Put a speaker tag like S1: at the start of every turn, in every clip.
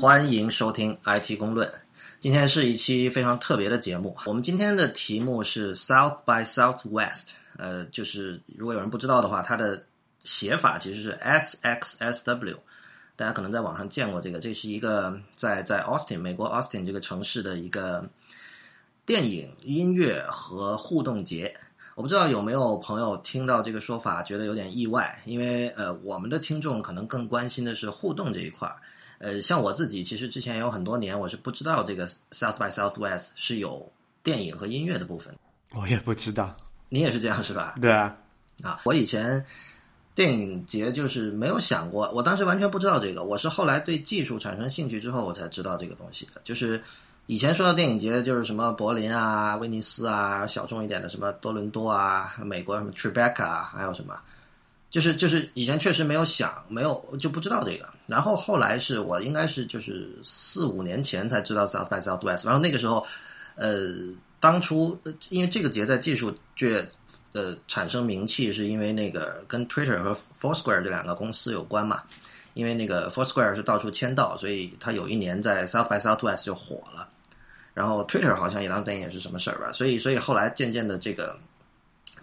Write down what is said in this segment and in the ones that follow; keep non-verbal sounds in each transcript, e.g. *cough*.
S1: 欢迎收听 IT 公论。今天是一期非常特别的节目。我们今天的题目是 South by Southwest，呃，就是如果有人不知道的话，它的写法其实是 SXSW。大家可能在网上见过这个，这是一个在在 Austin 美国 Austin 这个城市的一个电影、音乐和互动节。我不知道有没有朋友听到这个说法觉得有点意外，因为呃，我们的听众可能更关心的是互动这一块儿。呃，像我自己，其实之前有很多年我是不知道这个 South by Southwest 是有电影和音乐的部分。
S2: 我也不知道，*laughs*
S1: 你也是这样是吧？
S2: 对啊，
S1: 啊，我以前电影节就是没有想过，我当时完全不知道这个，我是后来对技术产生兴趣之后，我才知道这个东西的。就是以前说到电影节，就是什么柏林啊、威尼斯啊，小众一点的什么多伦多啊、美国什么 Tribeca 啊，还有什么。就是就是以前确实没有想，没有就不知道这个。然后后来是我应该是就是四五年前才知道 South by Southwest。然后那个时候，呃，当初因为这个节在技术界呃产生名气，是因为那个跟 Twitter 和 Foursquare 这两个公司有关嘛。因为那个 Foursquare 是到处签到，所以他有一年在 South by Southwest 就火了。然后 Twitter 好像也当年也是什么事儿吧。所以所以后来渐渐的这个。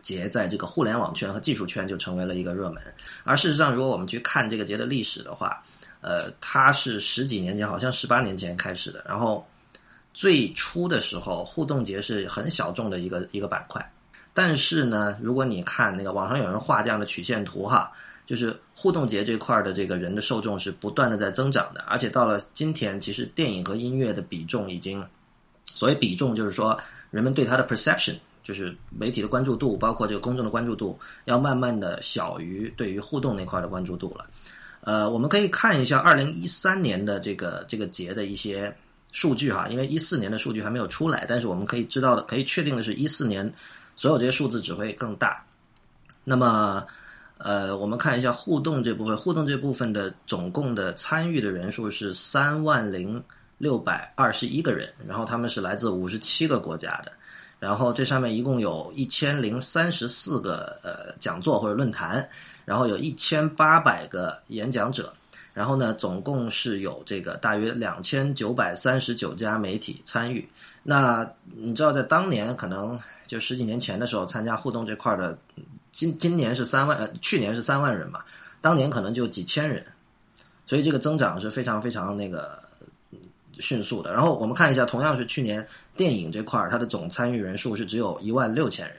S1: 节在这个互联网圈和技术圈就成为了一个热门，而事实上，如果我们去看这个节的历史的话，呃，它是十几年前，好像十八年前开始的。然后最初的时候，互动节是很小众的一个一个板块。但是呢，如果你看那个网上有人画这样的曲线图哈，就是互动节这块的这个人的受众是不断的在增长的，而且到了今天，其实电影和音乐的比重已经，所谓比重就是说人们对它的 perception。就是媒体的关注度，包括这个公众的关注度，要慢慢的小于对于互动那块的关注度了。呃，我们可以看一下二零一三年的这个这个节的一些数据哈，因为一四年的数据还没有出来，但是我们可以知道的，可以确定的是一四年所有这些数字只会更大。那么，呃，我们看一下互动这部分，互动这部分的总共的参与的人数是三万零六百二十一个人，然后他们是来自五十七个国家的。然后这上面一共有一千零三十四个呃讲座或者论坛，然后有一千八百个演讲者，然后呢总共是有这个大约两千九百三十九家媒体参与。那你知道在当年可能就十几年前的时候参加互动这块的，今今年是三万，呃去年是三万人嘛，当年可能就几千人，所以这个增长是非常非常那个。迅速的，然后我们看一下，同样是去年电影这块儿，它的总参与人数是只有一万六千人，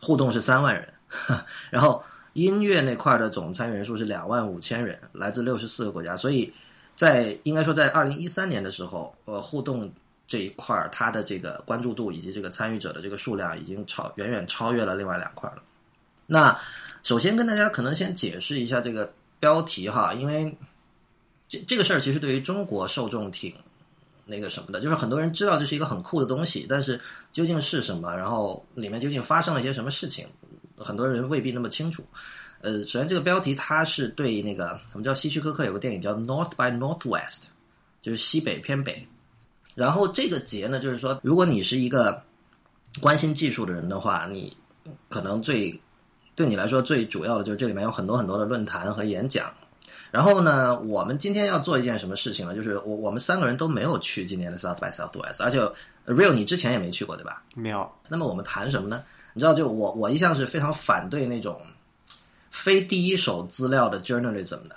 S1: 互动是三万人，*laughs* 然后音乐那块的总参与人数是两万五千人，来自六十四个国家，所以在应该说在二零一三年的时候，呃，互动这一块儿它的这个关注度以及这个参与者的这个数量已经超远远超越了另外两块了。那首先跟大家可能先解释一下这个标题哈，因为。这个事儿其实对于中国受众挺那个什么的，就是很多人知道这是一个很酷的东西，但是究竟是什么，然后里面究竟发生了一些什么事情，很多人未必那么清楚。呃，首先这个标题它是对那个我们叫希区柯克有个电影叫《North by Northwest》，就是西北偏北。然后这个节呢，就是说如果你是一个关心技术的人的话，你可能最对你来说最主要的就是这里面有很多很多的论坛和演讲。然后呢，我们今天要做一件什么事情呢？就是我我们三个人都没有去今年的 South by Southwest，而且 Real 你之前也没去过对吧？
S2: 没有。
S1: 那么我们谈什么呢？你知道，就我我一向是非常反对那种非第一手资料的 journalism 的。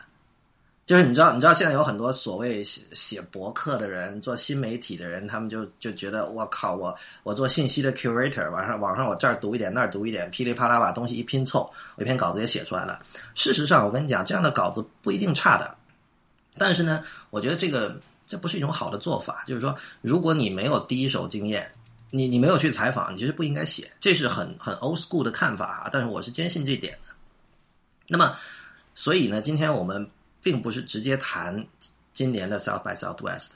S1: 就是你知道，你知道现在有很多所谓写写博客的人，做新媒体的人，他们就就觉得我靠，我我做信息的 curator，网上网上我这儿读一点，那儿读一点，噼里啪啦把东西一拼凑，我一篇稿子也写出来了。事实上，我跟你讲，这样的稿子不一定差的，但是呢，我觉得这个这不是一种好的做法。就是说，如果你没有第一手经验，你你没有去采访，你其实不应该写，这是很很 old school 的看法啊。但是我是坚信这点的。那么，所以呢，今天我们。并不是直接谈今年的 South by Southwest。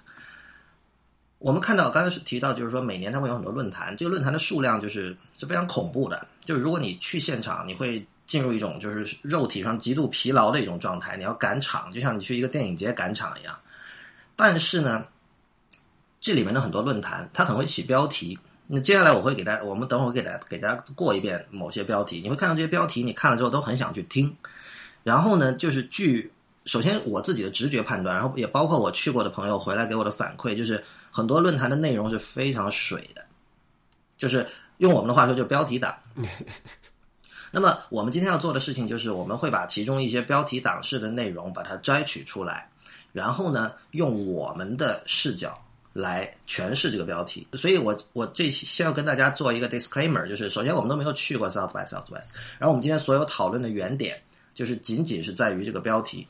S1: 我们看到刚才是提到，就是说每年它会有很多论坛，这个论坛的数量就是是非常恐怖的。就是如果你去现场，你会进入一种就是肉体上极度疲劳的一种状态，你要赶场，就像你去一个电影节赶场一样。但是呢，这里面的很多论坛，它很会起标题。那接下来我会给大家，我们等会儿给大家给大家过一遍某些标题，你会看到这些标题，你看了之后都很想去听。然后呢，就是据首先我自己的直觉判断，然后也包括我去过的朋友回来给我的反馈，就是很多论坛的内容是非常水的，就是用我们的话说，就标题党。*laughs* 那么我们今天要做的事情就是，我们会把其中一些标题党式的内容把它摘取出来，然后呢，用我们的视角来诠释这个标题。所以我我这先要跟大家做一个 disclaimer，就是首先我们都没有去过 South by Southwest，然后我们今天所有讨论的原点就是仅仅是在于这个标题，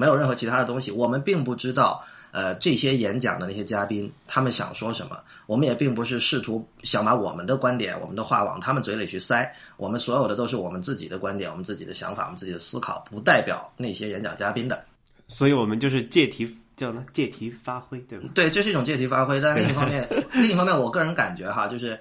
S1: 没有任何其他的东西，我们并不知道。呃，这些演讲的那些嘉宾，他们想说什么？我们也并不是试图想把我们的观点、我们的话往他们嘴里去塞。我们所有的都是我们自己的观点、我们自己的想法、我们自己的思考，不代表那些演讲嘉宾的。
S2: 所以我们就是借题叫什么？借题发挥，对吧？
S1: 对，这是一种借题发挥。但另一方面，另一方面，我个人感觉哈，就是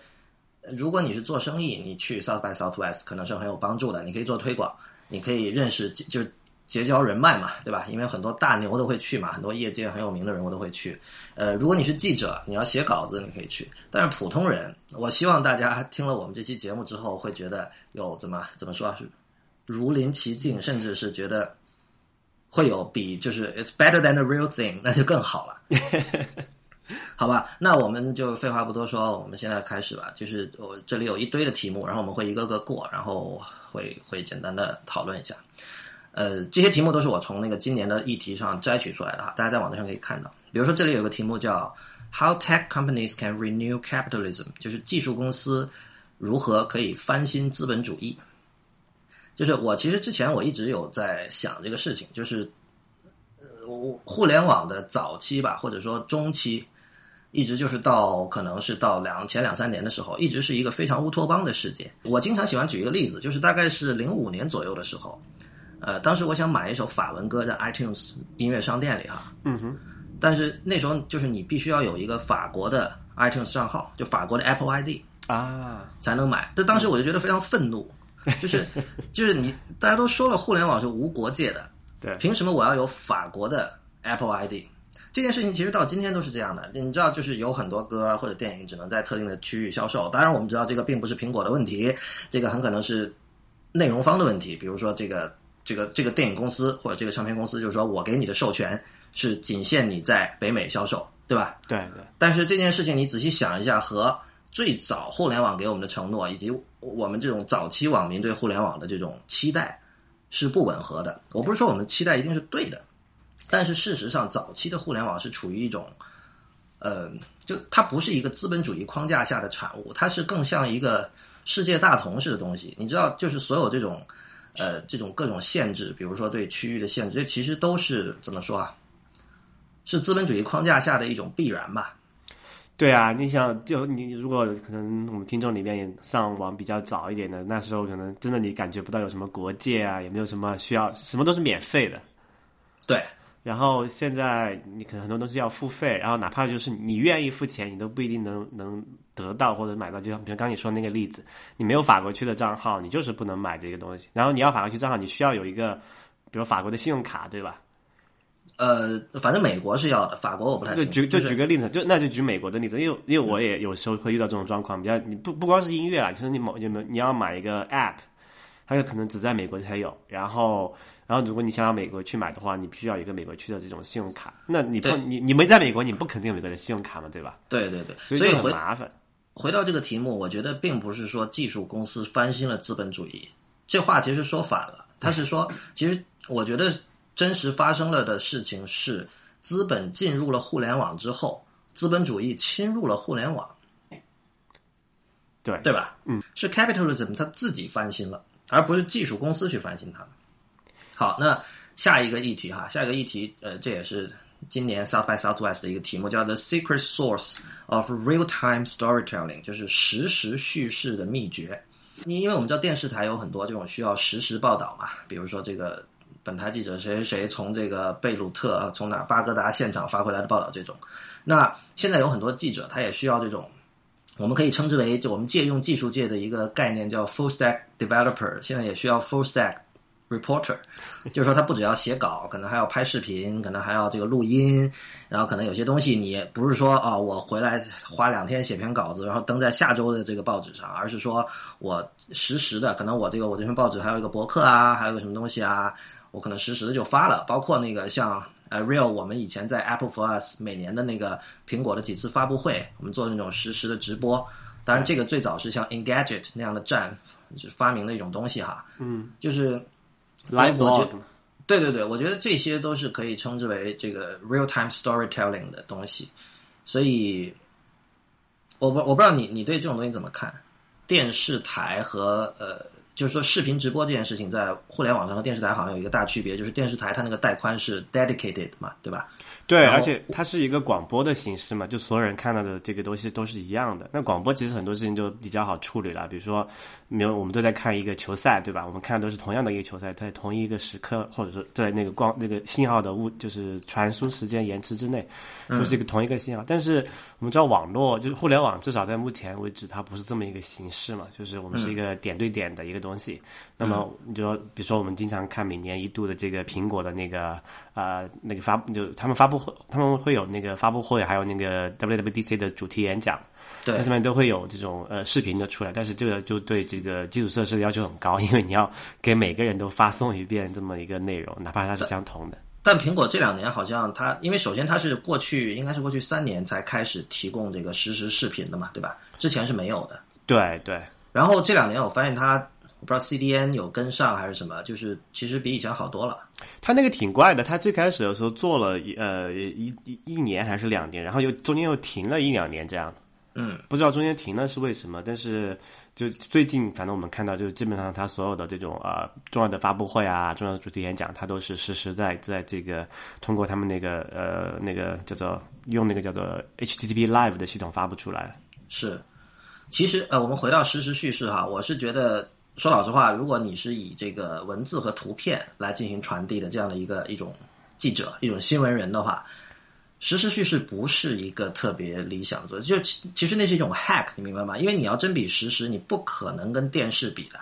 S1: 如果你是做生意，你去 South by Southwest 可能是很有帮助的。你可以做推广，你可以认识就。结交人脉嘛，对吧？因为很多大牛都会去嘛，很多业界很有名的人物都会去。呃，如果你是记者，你要写稿子，你可以去。但是普通人，我希望大家听了我们这期节目之后，会觉得有怎么怎么说是如临其境，甚至是觉得会有比就是 it's better than the real thing，那就更好了。*laughs* 好吧，那我们就废话不多说，我们现在开始吧。就是我这里有一堆的题目，然后我们会一个个过，然后会会简单的讨论一下。呃，这些题目都是我从那个今年的议题上摘取出来的哈，大家在网站上可以看到。比如说这里有个题目叫 “How Tech Companies Can Renew Capitalism”，就是技术公司如何可以翻新资本主义。就是我其实之前我一直有在想这个事情，就是呃，互联网的早期吧，或者说中期，一直就是到可能是到两前两三年的时候，一直是一个非常乌托邦的世界。我经常喜欢举一个例子，就是大概是零五年左右的时候。呃，当时我想买一首法文歌在 iTunes 音乐商店里哈，
S2: 嗯哼，
S1: 但是那时候就是你必须要有一个法国的 iTunes 账号，就法国的 Apple ID
S2: 啊，
S1: 才能买。但当时我就觉得非常愤怒，*laughs* 就是就是你大家都说了互联网是无国界的，
S2: 对，
S1: 凭什么我要有法国的 Apple ID？这件事情其实到今天都是这样的。你知道，就是有很多歌或者电影只能在特定的区域销售。当然，我们知道这个并不是苹果的问题，这个很可能是内容方的问题，比如说这个。这个这个电影公司或者这个唱片公司，就是说我给你的授权是仅限你在北美销售，对吧？
S2: 对对。
S1: 但是这件事情你仔细想一下，和最早互联网给我们的承诺，以及我们这种早期网民对互联网的这种期待是不吻合的。我不是说我们期待一定是对的，但是事实上，早期的互联网是处于一种，呃，就它不是一个资本主义框架下的产物，它是更像一个世界大同式的东西。你知道，就是所有这种。呃，这种各种限制，比如说对区域的限制，这其实都是怎么说啊？是资本主义框架下的一种必然吧？
S2: 对啊，你想，就你如果可能，我们听众里面上网比较早一点的，那时候可能真的你感觉不到有什么国界啊，也没有什么需要，什么都是免费的。
S1: 对。
S2: 然后现在你可能很多东西要付费，然后哪怕就是你愿意付钱，你都不一定能能得到或者买到。就像比如刚你说那个例子，你没有法国区的账号，你就是不能买这个东西。然后你要法国区账号，你需要有一个，比如法国的信用卡，对吧？
S1: 呃，反正美国是要的，法国我不太。
S2: 就举
S1: 就
S2: 举个例子，就那就举美国的例子，因为因为我也有时候会遇到这种状况，比较你不不光是音乐啊，其实你某有没有你要买一个 App，它有可能只在美国才有，然后。然后，如果你想要美国去买的话，你必须要一个美国区的这种信用卡。那你不你你没在美国，你不肯定有美国的信用卡嘛，对吧？
S1: 对对对，
S2: 所以很麻烦。
S1: 回到这个题目，我觉得并不是说技术公司翻新了资本主义，这话其实说反了。他是说，其实我觉得真实发生了的事情是，资本进入了互联网之后，资本主义侵入了互联网。
S2: 对
S1: 对吧？嗯，是 capitalism 它自己翻新了，而不是技术公司去翻新它。好，那下一个议题哈，下一个议题，呃，这也是今年 South by Southwest 的一个题目，叫 The Secret Source of Real-Time Storytelling，就是实时叙事的秘诀。你因为我们知道电视台有很多这种需要实时报道嘛，比如说这个本台记者谁谁谁从这个贝鲁特从哪巴格达现场发回来的报道这种。那现在有很多记者，他也需要这种，我们可以称之为就我们借用技术界的一个概念叫 Full Stack Developer，现在也需要 Full Stack。Reporter，*laughs* 就是说他不只要写稿，可能还要拍视频，可能还要这个录音，然后可能有些东西你不是说啊、我回来花两天写篇稿子，然后登在下周的这个报纸上，而是说我实时的，可能我这个我这篇报纸还有一个博客啊，还有个什么东西啊，我可能实时的就发了，包括那个像呃 Real，我们以前在 Apple for Us 每年的那个苹果的几次发布会，我们做那种实时的直播。当然，这个最早是像 Engadget 那样的站是发明的一种东西哈，嗯，就是。
S2: Live
S1: 我觉
S2: blog
S1: 对对对，我觉得这些都是可以称之为这个 real time storytelling 的东西，所以我不我不知道你你对这种东西怎么看？电视台和呃，就是说视频直播这件事情，在互联网上和电视台好像有一个大区别，就是电视台它那个带宽是 dedicated 嘛，对吧？
S2: 对，而且它是一个广播的形式嘛，就所有人看到的这个东西都是一样的。那广播其实很多事情就比较好处理了，比如说，比如我们都在看一个球赛，对吧？我们看的都是同样的一个球赛，在同一个时刻，或者说在那个光那个信号的物就是传输时间延迟之内，都是一个同一个信号。但是我们知道网络就是互联网，至少在目前为止，它不是这么一个形式嘛，就是我们是一个点对点的一个东西。那么你就比如说我们经常看每年一度的这个苹果的那个呃那个发就他们发布会，他们会有那个发布会，还有那个 WWDC 的主题演讲。
S1: 对
S2: 那上面都会有这种呃视频的出来，但是这个就对这个基础设施的要求很高，因为你要给每个人都发送一遍这么一个内容，哪怕它是相同的。
S1: 但苹果这两年好像它，因为首先它是过去应该是过去三年才开始提供这个实时视频的嘛，对吧？之前是没有的。
S2: 对对，
S1: 然后这两年我发现它，我不知道 CDN 有跟上还是什么，就是其实比以前好多了。
S2: 他那个挺怪的，他最开始的时候做了一呃一一一年还是两年，然后又中间又停了一两年这样。
S1: 嗯，
S2: 不知道中间停了是为什么，但是就最近，反正我们看到，就是基本上他所有的这种呃重要的发布会啊、重要的主题演讲，他都是实时在在这个通过他们那个呃那个叫做用那个叫做 HTTP Live 的系统发布出来。
S1: 是。其实呃，我们回到实时叙事哈，我是觉得说老实话，如果你是以这个文字和图片来进行传递的这样的一个一种记者、一种新闻人的话，实时叙事不是一个特别理想的做，就其其实那是一种 hack，你明白吗？因为你要真比实时，你不可能跟电视比的。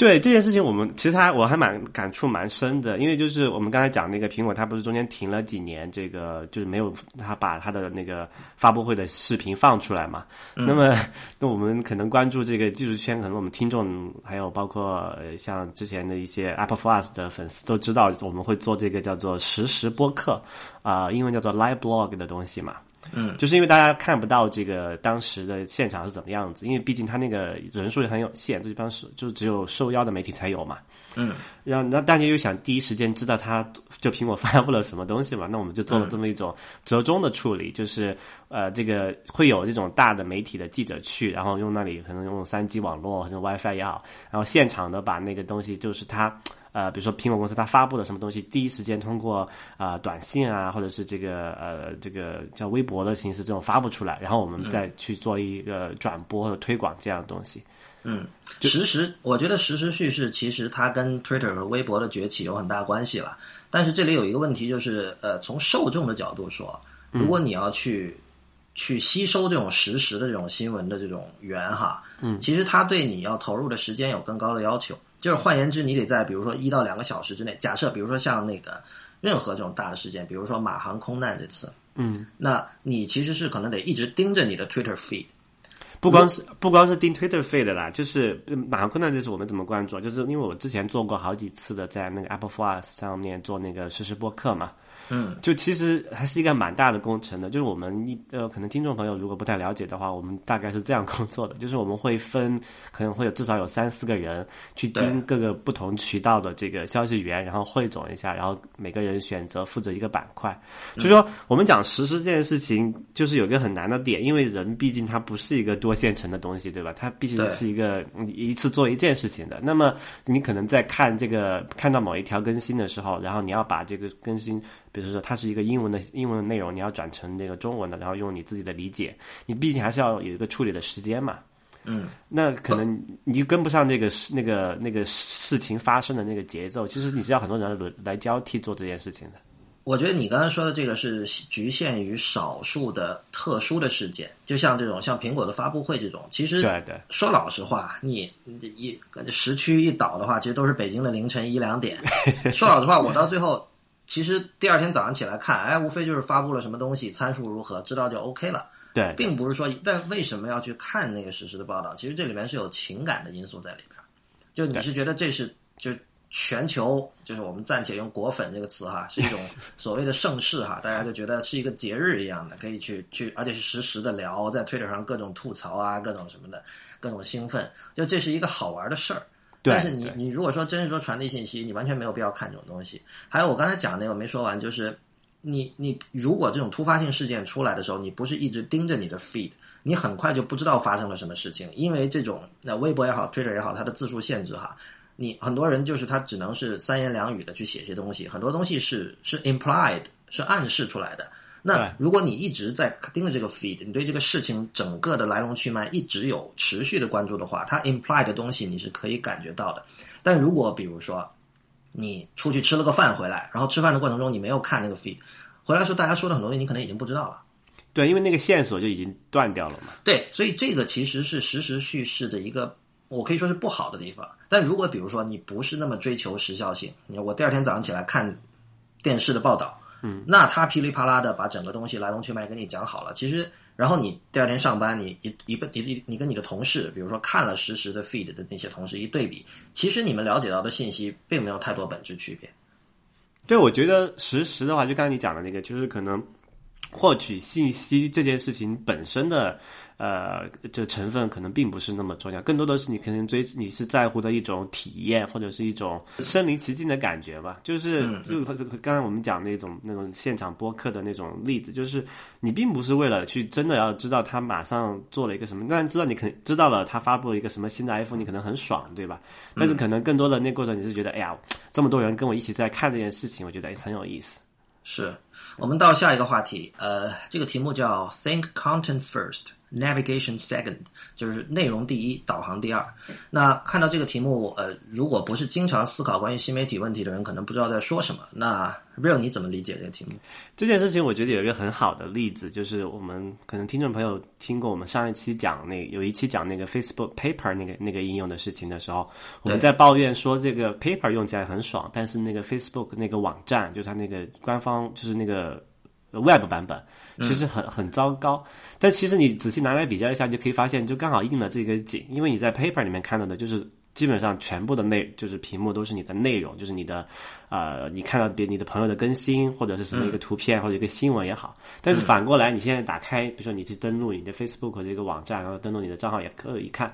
S2: 对这件事情，我们其实还我还蛮感触蛮深的，因为就是我们刚才讲那个苹果，它不是中间停了几年，这个就是没有它把它的那个发布会的视频放出来嘛。那么，那我们可能关注这个技术圈，可能我们听众还有包括呃像之前的一些 Apple for Us 的粉丝都知道，我们会做这个叫做实时播客啊、英文叫做 Live Blog 的东西嘛。
S1: 嗯，
S2: 就是因为大家看不到这个当时的现场是怎么样子，因为毕竟他那个人数也很有限，这帮是就只有受邀的媒体才有嘛。
S1: 嗯，
S2: 然后那大家又想第一时间知道他就苹果发布了什么东西嘛，那我们就做了这么一种折中的处理，就是呃这个会有这种大的媒体的记者去，然后用那里可能用三 G 网络或者 WiFi 也好，然后现场的把那个东西就是他。呃，比如说苹果公司它发布了什么东西，第一时间通过啊、呃短信啊，或者是这个呃这个叫微博的形式这种发布出来，然后我们再去做一个转播或者推广这样的东西。
S1: 嗯，实时，我觉得实时叙事其实它跟 Twitter 和微博的崛起有很大关系了。但是这里有一个问题，就是呃，从受众的角度说，如果你要去、去吸收这种实时的这种新闻的这种源哈，嗯，其实它对你要投入的时间有更高的要求。就是换言之，你得在比如说一到两个小时之内，假设比如说像那个任何这种大的事件，比如说马航空难这次，
S2: 嗯，
S1: 那你其实是可能得一直盯着你的 Twitter feed。
S2: 不光是不光是盯 Twitter feed 的啦，就是呃马航困难这是我们怎么关注？就是因为我之前做过好几次的，在那个 Apple for Us 上面做那个实时播客嘛，
S1: 嗯，
S2: 就其实还是一个蛮大的工程的。就是我们一呃，可能听众朋友如果不太了解的话，我们大概是这样工作的，就是我们会分，可能会有至少有三四个人去盯各个不同渠道的这个消息源，然后汇总一下，然后每个人选择负责一个板块。就说我们讲实施这件事情，就是有一个很难的点，因为人毕竟它不是一个多线程的东西，对吧？它毕
S1: 竟
S2: 是一个一次做一件事情的。那么你可能在看这个看到某一条更新的时候，然后你要把这个更新，比如说它是一个英文的英文的内容，你要转成那个中文的，然后用你自己的理解，你毕竟还是要有一个处理的时间嘛。
S1: 嗯，
S2: 那可能你就跟不上那个事那个那个事情发生的那个节奏。其实你是要很多人轮来交替做这件事情的。
S1: 我觉得你刚才说的这个是局限于少数的特殊的事件，就像这种像苹果的发布会这种，其实
S2: 对对，
S1: 说老实话，你一时区一倒的话，其实都是北京的凌晨一两点。*laughs* 说老实话，我到最后其实第二天早上起来看，哎，无非就是发布了什么东西，参数如何，知道就 OK 了。
S2: 对，
S1: 并不是说，但为什么要去看那个实时的报道？其实这里面是有情感的因素在里边。就你是觉得这是就全球，就是我们暂且用“果粉”这个词哈，*laughs* 是一种所谓的盛世哈，大家就觉得是一个节日一样的，可以去去，而且是实时的聊，在推特上各种吐槽啊，各种什么的，各种兴奋，就这是一个好玩的事儿。但是你你如果说真是说传递信息，你完全没有必要看这种东西。还有我刚才讲那个没说完，就是。你你如果这种突发性事件出来的时候，你不是一直盯着你的 feed，你很快就不知道发生了什么事情，因为这种那微博也好，Twitter 也好，它的字数限制哈，你很多人就是他只能是三言两语的去写些东西，很多东西是是 implied 是暗示出来的。那如果你一直在盯着这个 feed，你对这个事情整个的来龙去脉一直有持续的关注的话，它 implied 的东西你是可以感觉到的。但如果比如说。你出去吃了个饭回来，然后吃饭的过程中你没有看那个 feed，回来时候大家说的很多东西你可能已经不知道了。
S2: 对，因为那个线索就已经断掉了嘛。
S1: 对，所以这个其实是实时叙事的一个，我可以说是不好的地方。但如果比如说你不是那么追求时效性，你我第二天早上起来看电视的报道。
S2: 嗯，
S1: 那他噼里啪啦的把整个东西来龙去脉给你讲好了，其实，然后你第二天上班，你一一个一你你跟你的同事，比如说看了实时的 feed 的那些同事一对比，其实你们了解到的信息并没有太多本质区别。
S2: 对，我觉得实时的话，就刚才你讲的那个，就是可能获取信息这件事情本身的。呃，这成分可能并不是那么重要，更多的是你可能追你是在乎的一种体验，或者是一种身临其境的感觉吧。就是就刚才我们讲那种那种现场播客的那种例子，就是你并不是为了去真的要知道他马上做了一个什么，但知道你肯知道了他发布了一个什么新的 iPhone，你可能很爽，对吧？但是可能更多的那过程你是觉得，哎呀，这么多人跟我一起在看这件事情，我觉得很有意思。
S1: 是我们到下一个话题，呃，这个题目叫 Think Content First。Navigation second 就是内容第一，导航第二。那看到这个题目，呃，如果不是经常思考关于新媒体问题的人，可能不知道在说什么。那 Real 你怎么理解这个题目？
S2: 这件事情我觉得有一个很好的例子，就是我们可能听众朋友听过我们上一期讲那有一期讲那个 Facebook Paper 那个那个应用的事情的时候，我们在抱怨说这个 Paper 用起来很爽，但是那个 Facebook 那个网站，就它那个官方就是那个 Web 版本。其实很很糟糕，但其实你仔细拿来比较一下，你就可以发现，就刚好应了这个景。因为你在 paper 里面看到的，就是基本上全部的内，就是屏幕都是你的内容，就是你的，呃，你看到别你的朋友的更新或者是什么一个图片或者一个新闻也好。但是反过来，你现在打开，比如说你去登录你的 Facebook 这个网站，然后登录你的账号也可以看。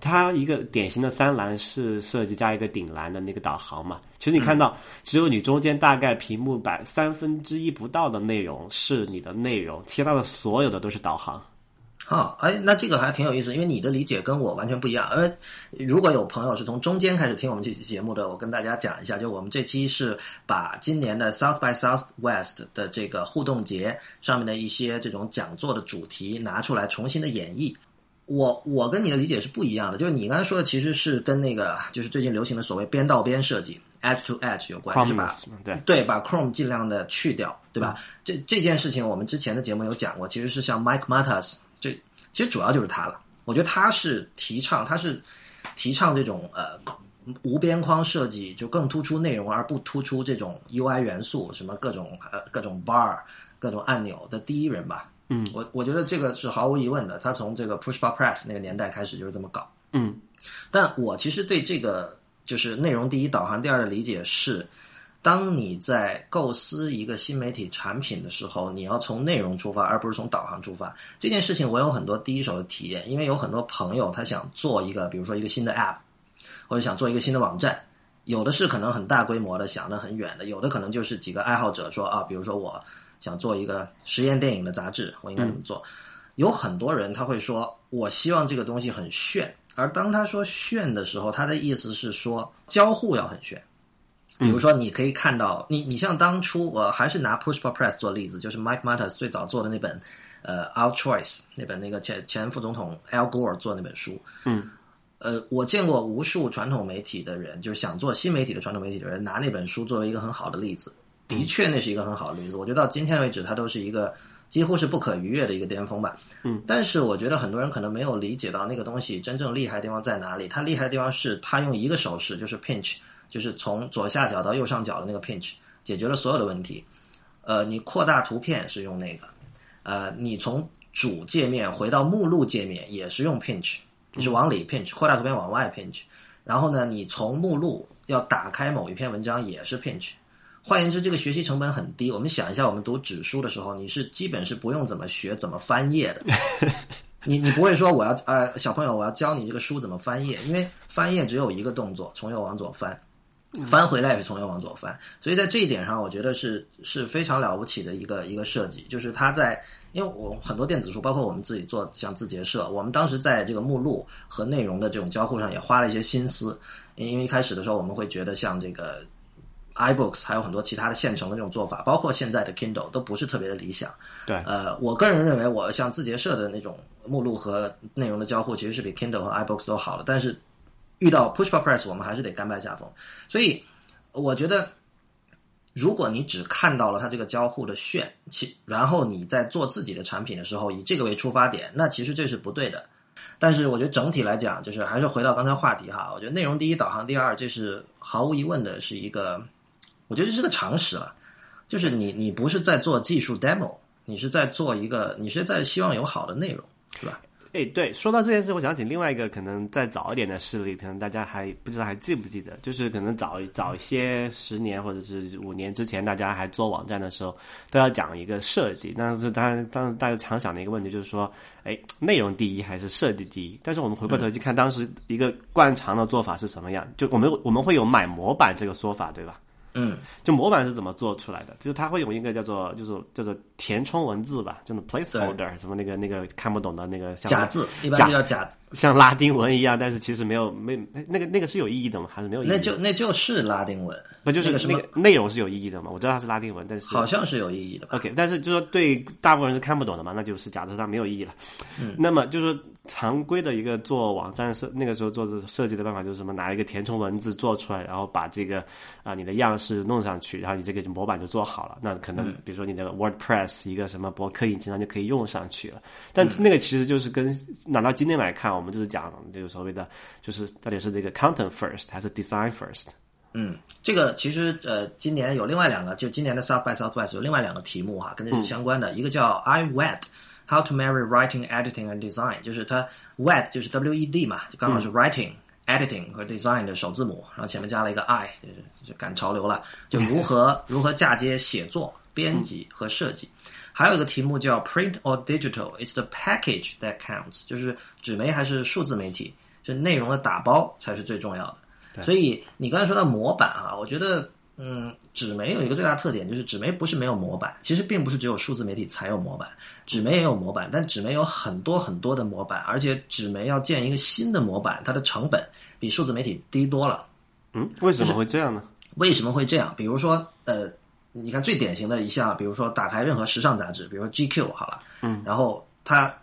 S2: 它一个典型的三栏式设计加一个顶栏的那个导航嘛，其实你看到只有你中间大概屏幕百三分之一不到的内容是你的内容，其他的所有的都是导航。
S1: 好，哎，那这个还挺有意思，因为你的理解跟我完全不一样。呃如果有朋友是从中间开始听我们这期节目的，我跟大家讲一下，就我们这期是把今年的 South by Southwest 的这个互动节上面的一些这种讲座的主题拿出来重新的演绎。我我跟你的理解是不一样的，就是你刚才说的其实是跟那个就是最近流行的所谓边到边设计 （edge to edge） 有关，是吧？
S2: 对
S1: 对，把 Chrome 尽量的去掉，对吧？这这件事情我们之前的节目有讲过，其实是像 Mike Matas，这其实主要就是他了。我觉得他是提倡，他是提倡这种呃无边框设计，就更突出内容而不突出这种 UI 元素，什么各种呃各种 bar、各种按钮的第一人吧。
S2: 嗯，
S1: 我我觉得这个是毫无疑问的。他从这个 Push Bar Press 那个年代开始就是这么搞。
S2: 嗯，
S1: 但我其实对这个就是内容第一、导航第二的理解是，当你在构思一个新媒体产品的时候，你要从内容出发，而不是从导航出发。这件事情我有很多第一手的体验，因为有很多朋友他想做一个，比如说一个新的 App，或者想做一个新的网站，有的是可能很大规模的，想得很远的，有的可能就是几个爱好者说啊，比如说我。想做一个实验电影的杂志，我应该怎么做？有很多人他会说，我希望这个东西很炫。而当他说炫的时候，他的意思是说交互要很炫。比如说，你可以看到，你你像当初，我还是拿 Push for Press 做例子，就是 Mike Matas 最早做的那本呃 Out Choice 那本那个前前副总统 Al Gore 做那本书。
S2: 嗯，
S1: 呃，我见过无数传统媒体的人，就是想做新媒体的传统媒体的人，拿那本书作为一个很好的例子。的确那是一个很好的例子。我觉得到今天为止，它都是一个几乎是不可逾越的一个巅峰吧。
S2: 嗯，
S1: 但是我觉得很多人可能没有理解到那个东西真正厉害的地方在哪里。它厉害的地方是它用一个手势，就是 pinch，就是从左下角到右上角的那个 pinch，解决了所有的问题。呃，你扩大图片是用那个，呃，你从主界面回到目录界面也是用 pinch，就是往里 pinch，扩大图片往外 pinch。然后呢，你从目录要打开某一篇文章也是 pinch。换言之，这个学习成本很低。我们想一下，我们读纸书的时候，你是基本是不用怎么学怎么翻页的。*laughs* 你你不会说我要呃小朋友我要教你这个书怎么翻页，因为翻页只有一个动作，从右往左翻，翻回来也是从右往左翻。所以在这一点上，我觉得是是非常了不起的一个一个设计，就是它在因为我很多电子书，包括我们自己做像字节社，我们当时在这个目录和内容的这种交互上也花了一些心思，因为一开始的时候我们会觉得像这个。iBooks 还有很多其他的现成的这种做法，包括现在的 Kindle 都不是特别的理想。
S2: 对，
S1: 呃，我个人认为，我像字节社的那种目录和内容的交互，其实是比 Kindle 和 iBooks 都好的。但是遇到 Pushpa-Press，我们还是得甘拜下风。所以我觉得，如果你只看到了它这个交互的炫，其然后你在做自己的产品的时候以这个为出发点，那其实这是不对的。但是我觉得整体来讲，就是还是回到刚才话题哈，我觉得内容第一，导航第二，这是毫无疑问的是一个。我觉得这是个常识了，就是你你不是在做技术 demo，你是在做一个，你是在希望有好的内容，是吧？
S2: 哎，对，说到这件事，我想起另外一个可能再早一点的事例，可能大家还不知道还记不记得，就是可能早早一些十年或者是五年之前，大家还做网站的时候，都要讲一个设计。但是当然，当时大家常想的一个问题就是说，哎，内容第一还是设计第一？但是我们回过头去看，当时一个惯常的做法是什么样？就我们我们会有买模板这个说法，对吧？
S1: 嗯，
S2: 就模板是怎么做出来的？就是它会用一个叫做，就是叫做填充文字吧，就是 placeholder 什么那个那个看不懂的那个
S1: 假字，一般就叫假字，
S2: 像拉丁文一样，但是其实没有没那个那个是有意义的吗？还是没有意义？
S1: 那就那就是拉丁文，
S2: 不就是那个内容是有意义的吗？我知道它是拉丁文，但是
S1: 好像是有意义的。
S2: OK，但是就说对大部分人是看不懂的嘛，那就是假设它没有意义了。嗯，那么就是常规的一个做网站设那个时候做设计的办法就是什么？拿一个填充文字做出来，然后把这个啊你的样式弄上去，然后你这个模板就做好了。那可能比如说你的 WordPress 一个什么博客引擎上就可以用上去了。但那个其实就是跟拿到今天来看，我们就是讲这个所谓的就是到底是这个 content first 还是 design first？
S1: 嗯，这个其实呃今年有另外两个，就今年的 South by Southwest 有另外两个题目哈，跟这是相关的。一个叫 I Wet How to Marry Writing, Editing and Design，就是它 Wet 就是 W E D 嘛，就刚好是 Writing。editing 和 design 的首字母，然后前面加了一个 i，就赶潮流了。就如何如何嫁接写作、编辑和设计。还有一个题目叫 print or digital，it's the package that counts，就是纸媒还是数字媒体，是内容的打包才是最重要的。所以你刚才说到模板啊，我觉得。嗯，纸媒有一个最大特点，就是纸媒不是没有模板，其实并不是只有数字媒体才有模板，纸媒也有模板，但纸媒有很多很多的模板，而且纸媒要建一个新的模板，它的成本比数字媒体低多了。
S2: 嗯，为什么会这样呢？
S1: 为什么会这样？比如说，呃，你看最典型的一项，比如说打开任何时尚杂志，比如说 GQ 好了，
S2: 嗯，
S1: 然后它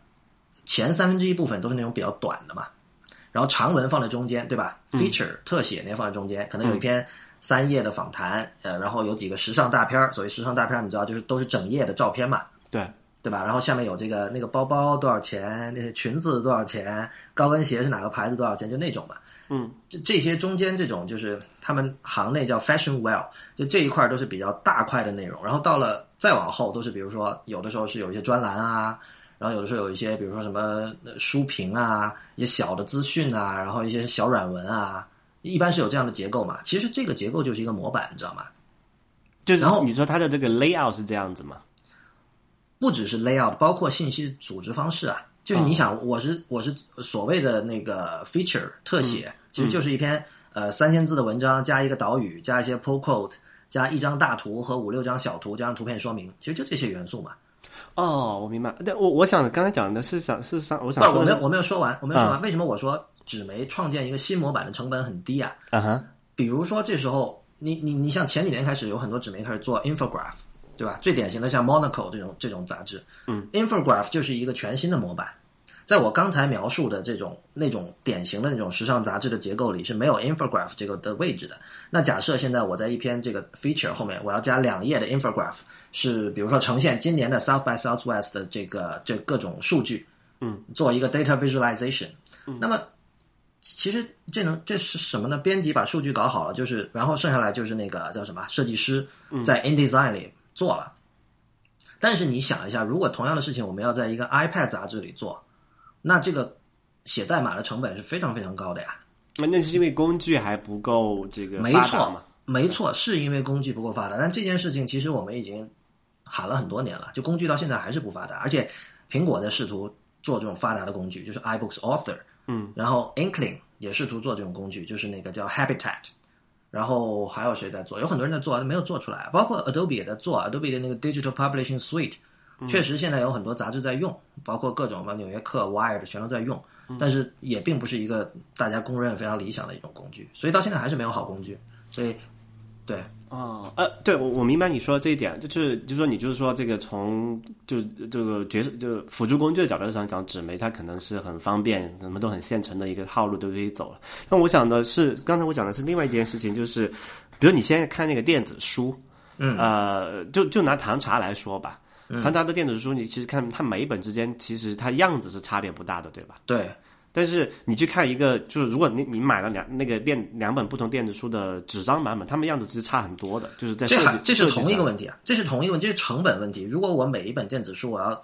S1: 前三分之一部分都是那种比较短的嘛，然后长文放在中间，对吧？Feature 特写那些放在中间，可能有一篇。三页的访谈，呃，然后有几个时尚大片儿。所谓时尚大片儿，你知道，就是都是整页的照片嘛，
S2: 对
S1: 对吧？然后下面有这个那个包包多少钱，那些裙子多少钱，高跟鞋是哪个牌子多少钱，就那种嘛。
S2: 嗯，
S1: 这这些中间这种就是他们行内叫 fashion well，就这一块都是比较大块的内容。然后到了再往后，都是比如说有的时候是有一些专栏啊，然后有的时候有一些比如说什么书评啊，一些小的资讯啊，然后一些小软文啊。一般是有这样的结构嘛？其实这个结构就是一个模板，你知道吗？
S2: 就是
S1: 然后
S2: 你说它的这个 layout 是这样子吗？
S1: 不只是 layout，包括信息组织方式啊。就是你想，我是我是所谓的那个 feature 特写，其实就是一篇呃三千字的文章，加一个导语，加一些 pull quote，加一张大图和五六张小图，加上图片说明，其实就这些元素嘛。
S2: 哦，我明白。但我我想刚才讲的是想是想我想
S1: 不我没有我没有说完，我没有说完。为什么我说？纸媒创建一个新模板的成本很低啊，
S2: 啊哈，
S1: 比如说这时候你你你像前几年开始有很多纸媒开始做 infograph，对吧？最典型的像 Monaco 这种这种杂志，
S2: 嗯
S1: ，infograph 就是一个全新的模板，在我刚才描述的这种那种典型的那种时尚杂志的结构里是没有 infograph 这个的位置的。那假设现在我在一篇这个 feature 后面我要加两页的 infograph，是比如说呈现今年的 South by Southwest 的这个这各种数据，
S2: 嗯，
S1: 做一个 data visualization，嗯那么。其实这能这是什么呢？编辑把数据搞好了，就是然后剩下来就是那个叫什么设计师在 InDesign 里做了。但是你想一下，如果同样的事情我们要在一个 iPad 杂志里做，那这个写代码的成本是非常非常高的呀。
S2: 那那是因为工具还不够这个
S1: 没错
S2: 嘛？
S1: 没错，是因为工具不够发达。但这件事情其实我们已经喊了很多年了，就工具到现在还是不发达，而且苹果在试图做这种发达的工具，就是 iBooks Author。
S2: 嗯，
S1: 然后 Inkling 也试图做这种工具，就是那个叫 Habitat，然后还有谁在做？有很多人在做，没有做出来。包括 Adobe 也在做，Adobe 的那个 Digital Publishing Suite，确实现在有很多杂志在用，包括各种嘛，纽约客、Wired 全都在用，但是也并不是一个大家公认非常理想的一种工具，所以到现在还是没有好工具。所以，对。
S2: 哦，呃，对，我我明白你说的这一点，就是就是说你就是说这个从就这个角色就辅助工具的角度上讲，纸媒它可能是很方便，什么都很现成的一个套路都可以走了。那我想的是，刚才我讲的是另外一件事情，就是比如你现在看那个电子书，
S1: 嗯，
S2: 呃，就就拿唐茶来说吧，唐茶的电子书，你其实看它每一本之间，其实它样子是差别不大的，对吧？
S1: 对。
S2: 但是你去看一个，就是如果你你买了两那个电两本不同电子书的纸张版本，它们样子其实差很多的，就是在
S1: 这
S2: 设计
S1: 这是同一个问题啊，这是同一个问题，这是成本问题。如果我每一本电子书我要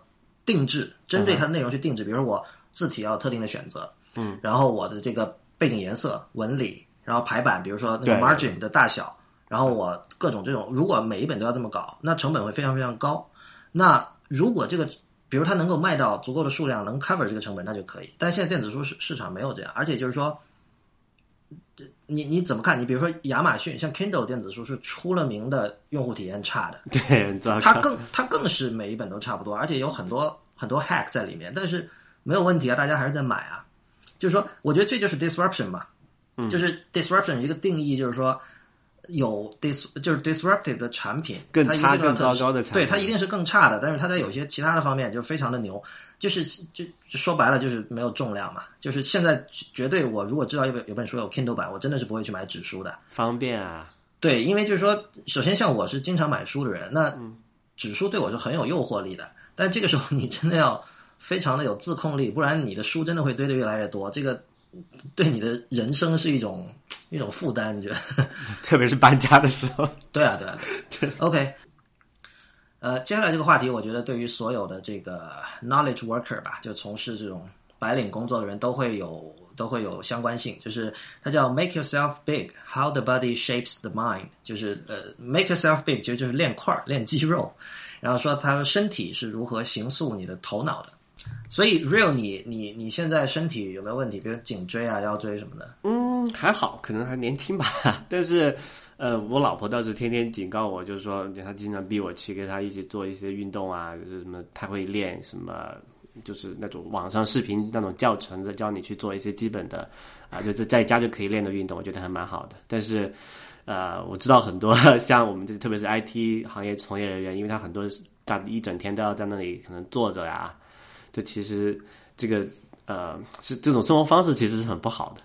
S1: 定制，针对它的内容去定制，比如说我字体要特定的选择，
S2: 嗯，
S1: 然后我的这个背景颜色、纹理，然后排版，比如说那个 margin 的大小，然后我各种这种，如果每一本都要这么搞，那成本会非常非常高。那如果这个比如它能够卖到足够的数量，能 cover 这个成本，那就可以。但现在电子书市市场没有这样，而且就是说，你你怎么看？你比如说亚马逊，像 Kindle 电子书是出了名的用户体验差的，
S2: 对，
S1: 它更它更是每一本都差不多，而且有很多很多 hack 在里面，但是没有问题啊，大家还是在买啊。就是说，我觉得这就是 disruption 嘛，就是 disruption 一个定义就是说。有 dis 就是 disruptive 的产品，
S2: 更差更糟糕的产
S1: 品，对它一定是更差的。但是它在有些其他的方面就非常的牛，就是就说白了就是没有重量嘛。就是现在绝对，我如果知道有本有本书有 Kindle 版，我真的是不会去买纸书的。
S2: 方便啊，
S1: 对，因为就是说，首先像我是经常买书的人，那纸书对我是很有诱惑力的。但这个时候你真的要非常的有自控力，不然你的书真的会堆的越来越多。这个对你的人生是一种。*tsk* 一种负担，你觉得？*laughs*
S2: 特别是搬家的时候。
S1: 对啊，对啊，对。OK，呃，接下来这个话题，我觉得对于所有的这个 knowledge worker 吧，就从事这种白领工作的人都会有都会有相关性。就是它叫 Make yourself big，How the body shapes the mind。就是呃，Make yourself big，其实就是练块儿、练肌肉。然后说他身体是如何形塑你的头脑的。所以，real，你你你现在身体有没有问题？比如颈椎啊、腰椎什么的？
S2: 嗯，还好，可能还年轻吧。*laughs* 但是，呃，我老婆倒是天天警告我，就是说，她经常逼我去跟她一起做一些运动啊，就是什么，她会练什么，就是那种网上视频那种教程，在教你去做一些基本的啊，就是在家就可以练的运动，我觉得还蛮好的。但是，呃，我知道很多 *laughs* 像我们这特别是 IT 行业从业人员，因为他很多大一整天都要在那里可能坐着呀。就其实这个呃，是这种生活方式其实是很不好的。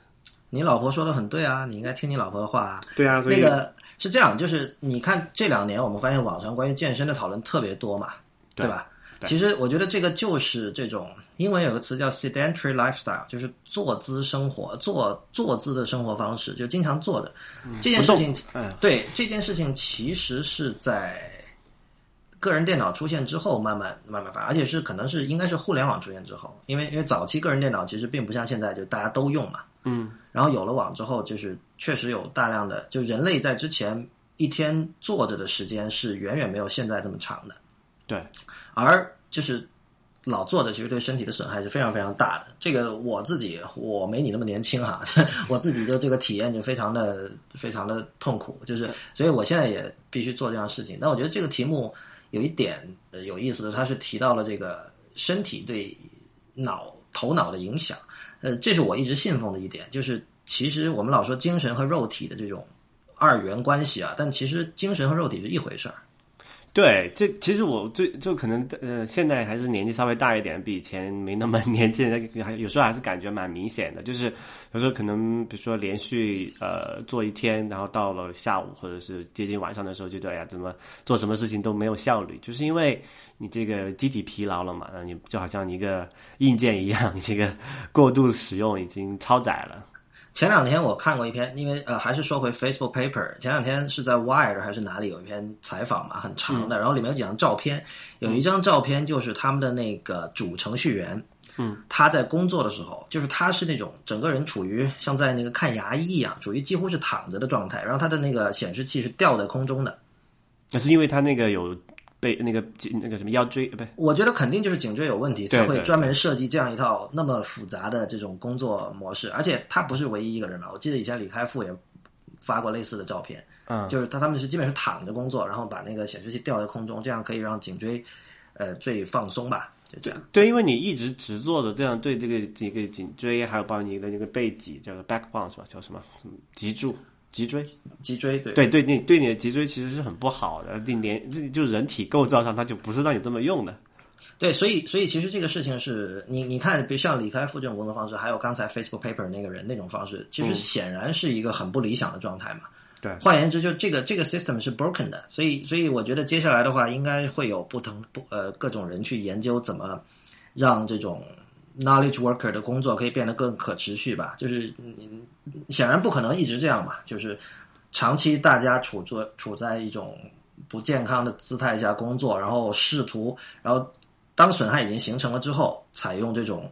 S1: 你老婆说的很对啊，你应该听你老婆的话啊。
S2: 对啊，
S1: 那个是这样，就是你看这两年我们发现网上关于健身的讨论特别多嘛，
S2: 对
S1: 吧？其实我觉得这个就是这种英文有个词叫 sedentary lifestyle，就是坐姿生活，坐坐姿的生活方式，就经常坐着这件事情。对这件事情，其实是在。个人电脑出现之后，慢慢慢慢发，而且是可能是应该是互联网出现之后，因为因为早期个人电脑其实并不像现在就大家都用嘛，
S2: 嗯，
S1: 然后有了网之后，就是确实有大量的就人类在之前一天坐着的时间是远远没有现在这么长的，
S2: 对，
S1: 而就是老坐着其实对身体的损害是非常非常大的。这个我自己我没你那么年轻哈，*laughs* 我自己就这个体验就非常的非常的痛苦，就是所以我现在也必须做这样事情。但我觉得这个题目。有一点呃有意思的，他是提到了这个身体对脑头脑的影响，呃，这是我一直信奉的一点，就是其实我们老说精神和肉体的这种二元关系啊，但其实精神和肉体是一回事儿。
S2: 对，这其实我最就可能呃，现在还是年纪稍微大一点，比以前没那么 *laughs* 年轻，还有时候还是感觉蛮明显的。就是有时候可能比如说连续呃做一天，然后到了下午或者是接近晚上的时候，就觉得哎呀，怎么做什么事情都没有效率，就是因为你这个机体疲劳了嘛，你就好像一个硬件一样，*laughs* 你这个过度使用已经超载了。
S1: 前两天我看过一篇，因为呃，还是说回 Facebook paper。前两天是在 Wired 还是哪里有一篇采访嘛，很长的，然后里面有几张照片，有一张照片就是他们的那个主程序员，
S2: 嗯，
S1: 他在工作的时候，就是他是那种整个人处于像在那个看牙医一样，处于几乎是躺着的状态，然后他的那个显示器是吊在空中的。
S2: 那是因为他那个有。被那个颈那个什么腰椎不？
S1: 我觉得肯定就是颈椎有问题，才会专门设计这样一套那么复杂的这种工作模式。而且他不是唯一一个人嘛，我记得以前李开复也发过类似的照片，
S2: 嗯，
S1: 就是他他们是基本是躺着工作，然后把那个显示器吊在空中，这样可以让颈椎呃最放松吧，就这样。
S2: 对，因为你一直直坐的，这样对这个这个颈椎还有包括你的那个背脊叫做 backbone 是吧？叫什么？什么脊柱？脊椎，
S1: 脊椎，对
S2: 对对，你对你的脊椎其实是很不好的，你连就人体构造上，它就不是让你这么用的。
S1: 对，所以所以其实这个事情是你你看，比如像李开复这种工作方式，还有刚才 Facebook paper 那个人那种方式，其实显然是一个很不理想的状态嘛。
S2: 对，
S1: 换言之，就这个这个 system 是 broken 的，所以所以我觉得接下来的话，应该会有不同不呃各种人去研究怎么让这种。Knowledge worker 的工作可以变得更可持续吧？就是显然不可能一直这样嘛。就是长期大家处着处在一种不健康的姿态下工作，然后试图，然后当损害已经形成了之后，采用这种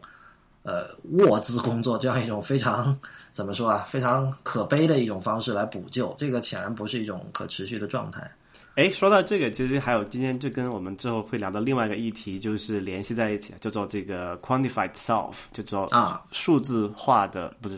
S1: 呃卧姿工作这样一种非常怎么说啊，非常可悲的一种方式来补救，这个显然不是一种可持续的状态。
S2: 哎，说到这个，其实还有今天就跟我们之后会聊到另外一个议题，就是联系在一起，叫做这个 quantified self，就做
S1: 啊
S2: 数字化的不是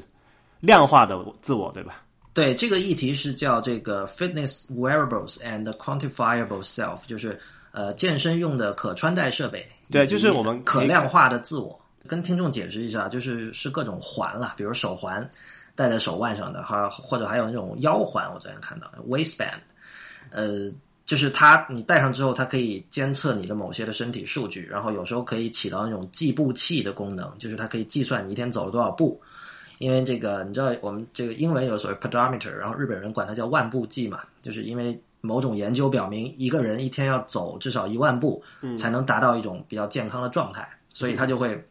S2: 量化的自我，对吧？
S1: 对，这个议题是叫这个 fitness wearables and quantifiable self，就是呃健身用的可穿戴设备。
S2: 对，就是我们
S1: 可量化的自我。跟听众解释一下，就是是各种环了，比如手环戴在手腕上的，哈，或者还有那种腰环，我昨天看到 waistband。呃，就是它，你戴上之后，它可以监测你的某些的身体数据，然后有时候可以起到那种计步器的功能，就是它可以计算你一天走了多少步。因为这个，你知道我们这个英文有所谓 pedometer，然后日本人管它叫万步计嘛，就是因为某种研究表明，一个人一天要走至少一万步，才能达到一种比较健康的状态，所以它就会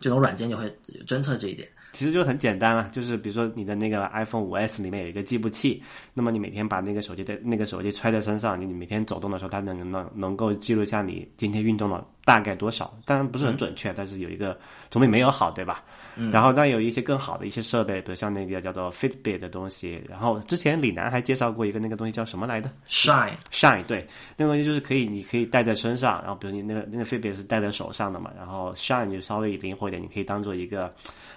S1: 这种软件就会侦测这一点。
S2: 其实就很简单了，就是比如说你的那个 iPhone 五 S 里面有一个计步器，那么你每天把那个手机在那个手机揣在身上，你每天走动的时候，它能能能够记录下你今天运动了大概多少。当然不是很准确，但是有一个总比没有好，对吧？嗯然后那有一些更好的一些设备，比如像那个叫做 Fitbit 的东西。然后之前李楠还介绍过一个那个东西叫什么来的
S1: ？Shine
S2: Shine 对，那个东西就是可以你可以戴在身上，然后比如你那个那个 Fitbit 是戴在手上的嘛，然后 Shine 就稍微灵活一点，你可以当做一个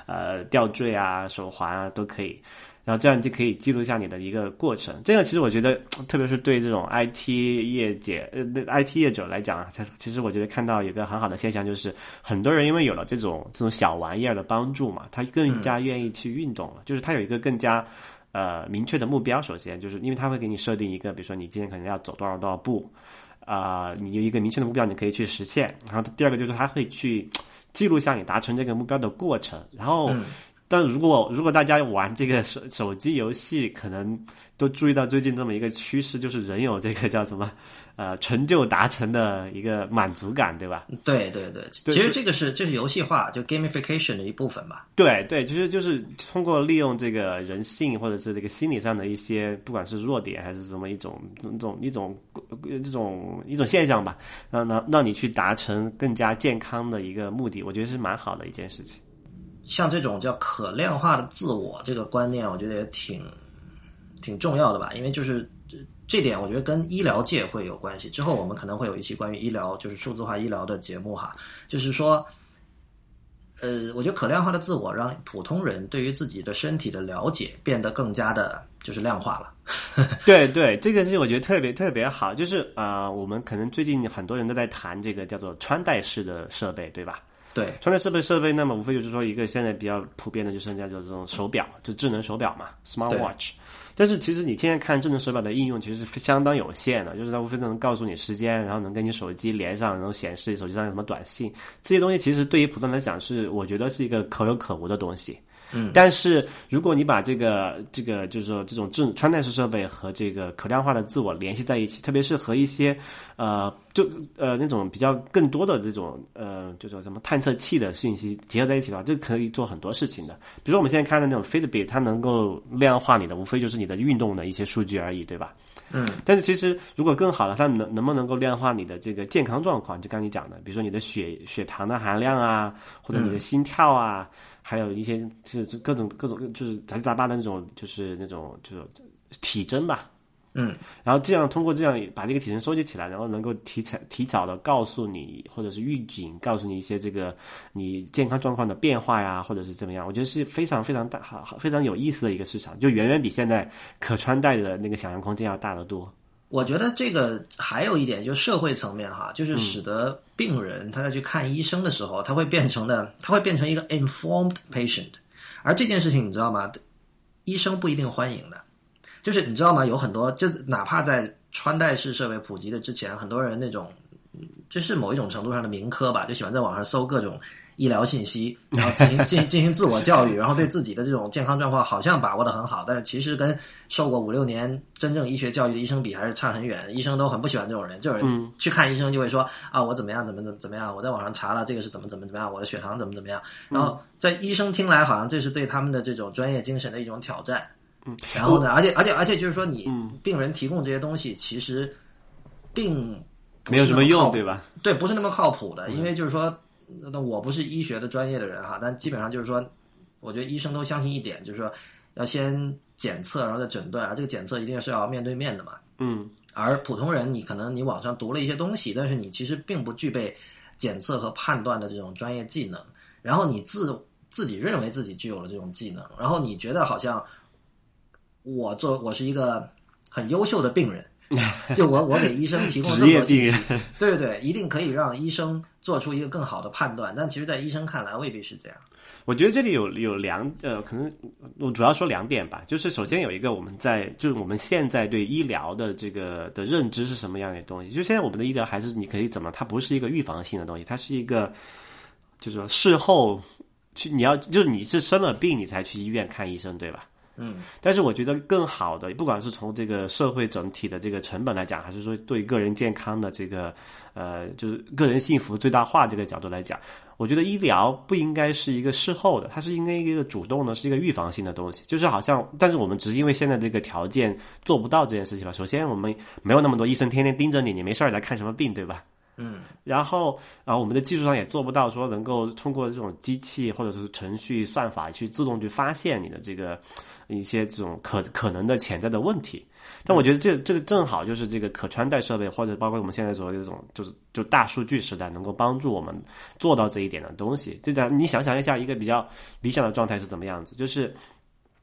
S2: 呃吊坠啊。手环啊都可以，然后这样你就可以记录下你的一个过程。这个其实我觉得，特别是对这种 IT 业界呃 IT 业者来讲啊，它其实我觉得看到有个很好的现象，就是很多人因为有了这种这种小玩意儿的帮助嘛，他更加愿意去运动了。就是他有一个更加呃明确的目标。首先就是因为他会给你设定一个，比如说你今天可能要走多少多少步啊，你有一个明确的目标，你可以去实现。然后第二个就是他会去记录下你达成这个目标的过程，然后。但如果如果大家玩这个手手机游戏，可能都注意到最近这么一个趋势，就是人有这个叫什么，*laughs* 呃，成就达成的一个满足感，对吧？
S1: 对对对，其实这个是这是游戏化，就 gamification 的一部分吧。
S2: 对对，其实就是通过利用这个人性或者是这个心理上的一些，不管是弱点还是什么一种一种一种这种一种现象吧，让让让你去达成更加健康的一个目的，我觉得是蛮好的一件事情。
S1: 像这种叫可量化的自我这个观念，我觉得也挺挺重要的吧。因为就是这点，我觉得跟医疗界会有关系。之后我们可能会有一期关于医疗，就是数字化医疗的节目哈。就是说，呃，我觉得可量化的自我让普通人对于自己的身体的了解变得更加的，就是量化了。*laughs*
S2: 对对，这个是我觉得特别特别好。就是啊，我们可能最近很多人都在谈这个叫做穿戴式的设备，对吧？
S1: 对，
S2: 穿戴设备设备，那么无非就是说一个现在比较普遍的，就是叫做这种手表，就智能手表嘛，smart watch。但是其实你天天看智能手表的应用，其实是相当有限的，就是它无非能告诉你时间，然后能跟你手机连上，然后显示手机上有什么短信，这些东西其实对于普通人来讲是，我觉得是一个可有可无的东西。
S1: 嗯，
S2: 但是如果你把这个这个就是说这种智穿戴式设备和这个可量化的自我联系在一起，特别是和一些呃就呃那种比较更多的这种呃就说什么探测器的信息结合在一起的话，这可以做很多事情的。比如说我们现在看的那种 Fitbit，它能够量化你的，无非就是你的运动的一些数据而已，对吧？
S1: 嗯，
S2: 但是其实如果更好的，它能能不能够量化你的这个健康状况？就刚你讲的，比如说你的血血糖的含量啊，或者你的心跳啊，还有一些就是各种各种就是杂七杂八的那种，就是那种就是体征吧。
S1: 嗯，
S2: 然后这样通过这样把这个体征收集起来，然后能够提前提早的告诉你，或者是预警告诉你一些这个你健康状况的变化呀，或者是怎么样，我觉得是非常非常大、好好非常有意思的一个市场，就远远比现在可穿戴的那个想象空间要大得多。
S1: 我觉得这个还有一点，就社会层面哈，就是使得病人他在去看医生的时候，他会变成了，他会变成一个 informed patient，而这件事情你知道吗？医生不一定欢迎的。就是你知道吗？有很多，就是哪怕在穿戴式设备普及的之前，很多人那种，这是某一种程度上的民科吧，就喜欢在网上搜各种医疗信息，然后进行进进行自我教育，然后对自己的这种健康状况好像把握的很好，但是其实跟受过五六年真正医学教育的医生比，还是差很远。医生都很不喜欢这种人，这种人去看医生就会说啊，我怎么样，怎么怎么怎么样，我在网上查了这个是怎么怎么怎么样，我的血糖怎么怎么样，然后在医生听来，好像这是对他们的这种专业精神的一种挑战。
S2: 嗯，
S1: 然后呢？而且而且而且就是说，你病人提供这些东西，其实并
S2: 没有什么用，对吧？
S1: 对，不是那么靠谱的。因为就是说，那我不是医学的专业的人哈，但基本上就是说，我觉得医生都相信一点，就是说要先检测，然后再诊断，而这个检测一定是要面对面的嘛。
S2: 嗯。
S1: 而普通人，你可能你网上读了一些东西，但是你其实并不具备检测和判断的这种专业技能，然后你自自己认为自己具有了这种技能，然后你觉得好像。我做我是一个很优秀的病人，*laughs* 就我我给医生提供这么多信息，对对对，一定可以让医生做出一个更好的判断。但其实，在医生看来，未必是这样。
S2: 我觉得这里有有两呃，可能我主要说两点吧。就是首先有一个，我们在就是我们现在对医疗的这个的认知是什么样的东西？就现在我们的医疗还是你可以怎么？它不是一个预防性的东西，它是一个就是说事后去你要就是你是生了病你才去医院看医生，对吧？
S1: 嗯，
S2: 但是我觉得更好的，不管是从这个社会整体的这个成本来讲，还是说对个人健康的这个呃，就是个人幸福最大化这个角度来讲，我觉得医疗不应该是一个事后的，它是应该一个主动的，是一个预防性的东西。就是好像，但是我们只是因为现在这个条件做不到这件事情吧。首先，我们没有那么多医生天天盯着你，你没事儿来看什么病，对吧？
S1: 嗯，
S2: 然后，然后我们的技术上也做不到说能够通过这种机器或者是程序算法去自动去发现你的这个。一些这种可可能的潜在的问题，但我觉得这这个正好就是这个可穿戴设备，或者包括我们现在所谓的这种就是就大数据时代，能够帮助我们做到这一点的东西。就讲你想想一下，一个比较理想的状态是怎么样子，就是。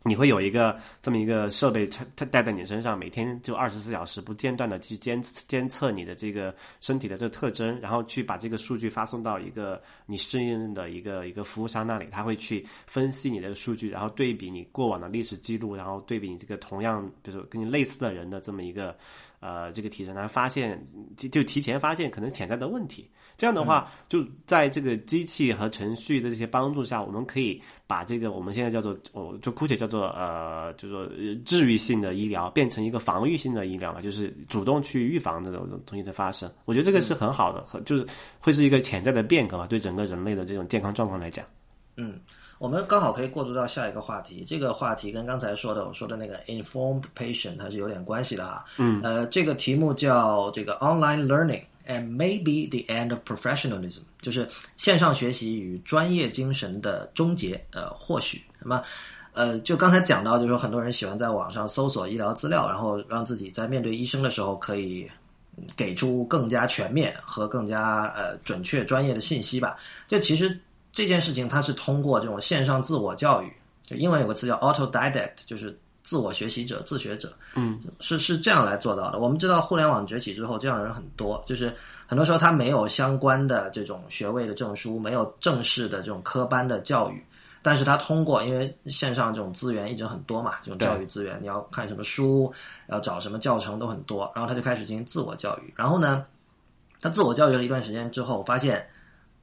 S2: 你会有一个这么一个设备，它它带在你身上，每天就二十四小时不间断的去监监测你的这个身体的这个特征，然后去把这个数据发送到一个你适应的一个一个服务商那里，他会去分析你的数据，然后对比你过往的历史记录，然后对比你这个同样，比如说跟你类似的人的这么一个呃这个体征，然后发现就就提前发现可能潜在的问题。这样的话，就在这个机器和程序的这些帮助下，我们可以把这个我们现在叫做，我就姑且叫做呃，就说治愈性的医疗变成一个防御性的医疗嘛，就是主动去预防这种东西的发生。我觉得这个是很好的，很就是会是一个潜在的变革嘛，对整个人类的这种健康状况来讲。
S1: 嗯，我们刚好可以过渡到下一个话题，这个话题跟刚才说的我说的那个 informed patient 还是有点关系的哈。
S2: 嗯，
S1: 呃，这个题目叫这个 online learning。And maybe the end of professionalism，就是线上学习与专业精神的终结。呃，或许什么？呃，就刚才讲到，就是说很多人喜欢在网上搜索医疗资料，然后让自己在面对医生的时候可以给出更加全面和更加呃准确、专业的信息吧。这其实这件事情它是通过这种线上自我教育，就英文有个词叫 autodidact，就是。自我学习者、自学者，嗯，是是这样来做到的。我们知道互联网崛起之后，这样的人很多，就是很多时候他没有相关的这种学位的证书，没有正式的这种科班的教育，但是他通过因为线上这种资源一直很多嘛，这种教育资源，你要看什么书，要找什么教程都很多，然后他就开始进行自我教育。然后呢，他自我教育了一段时间之后，发现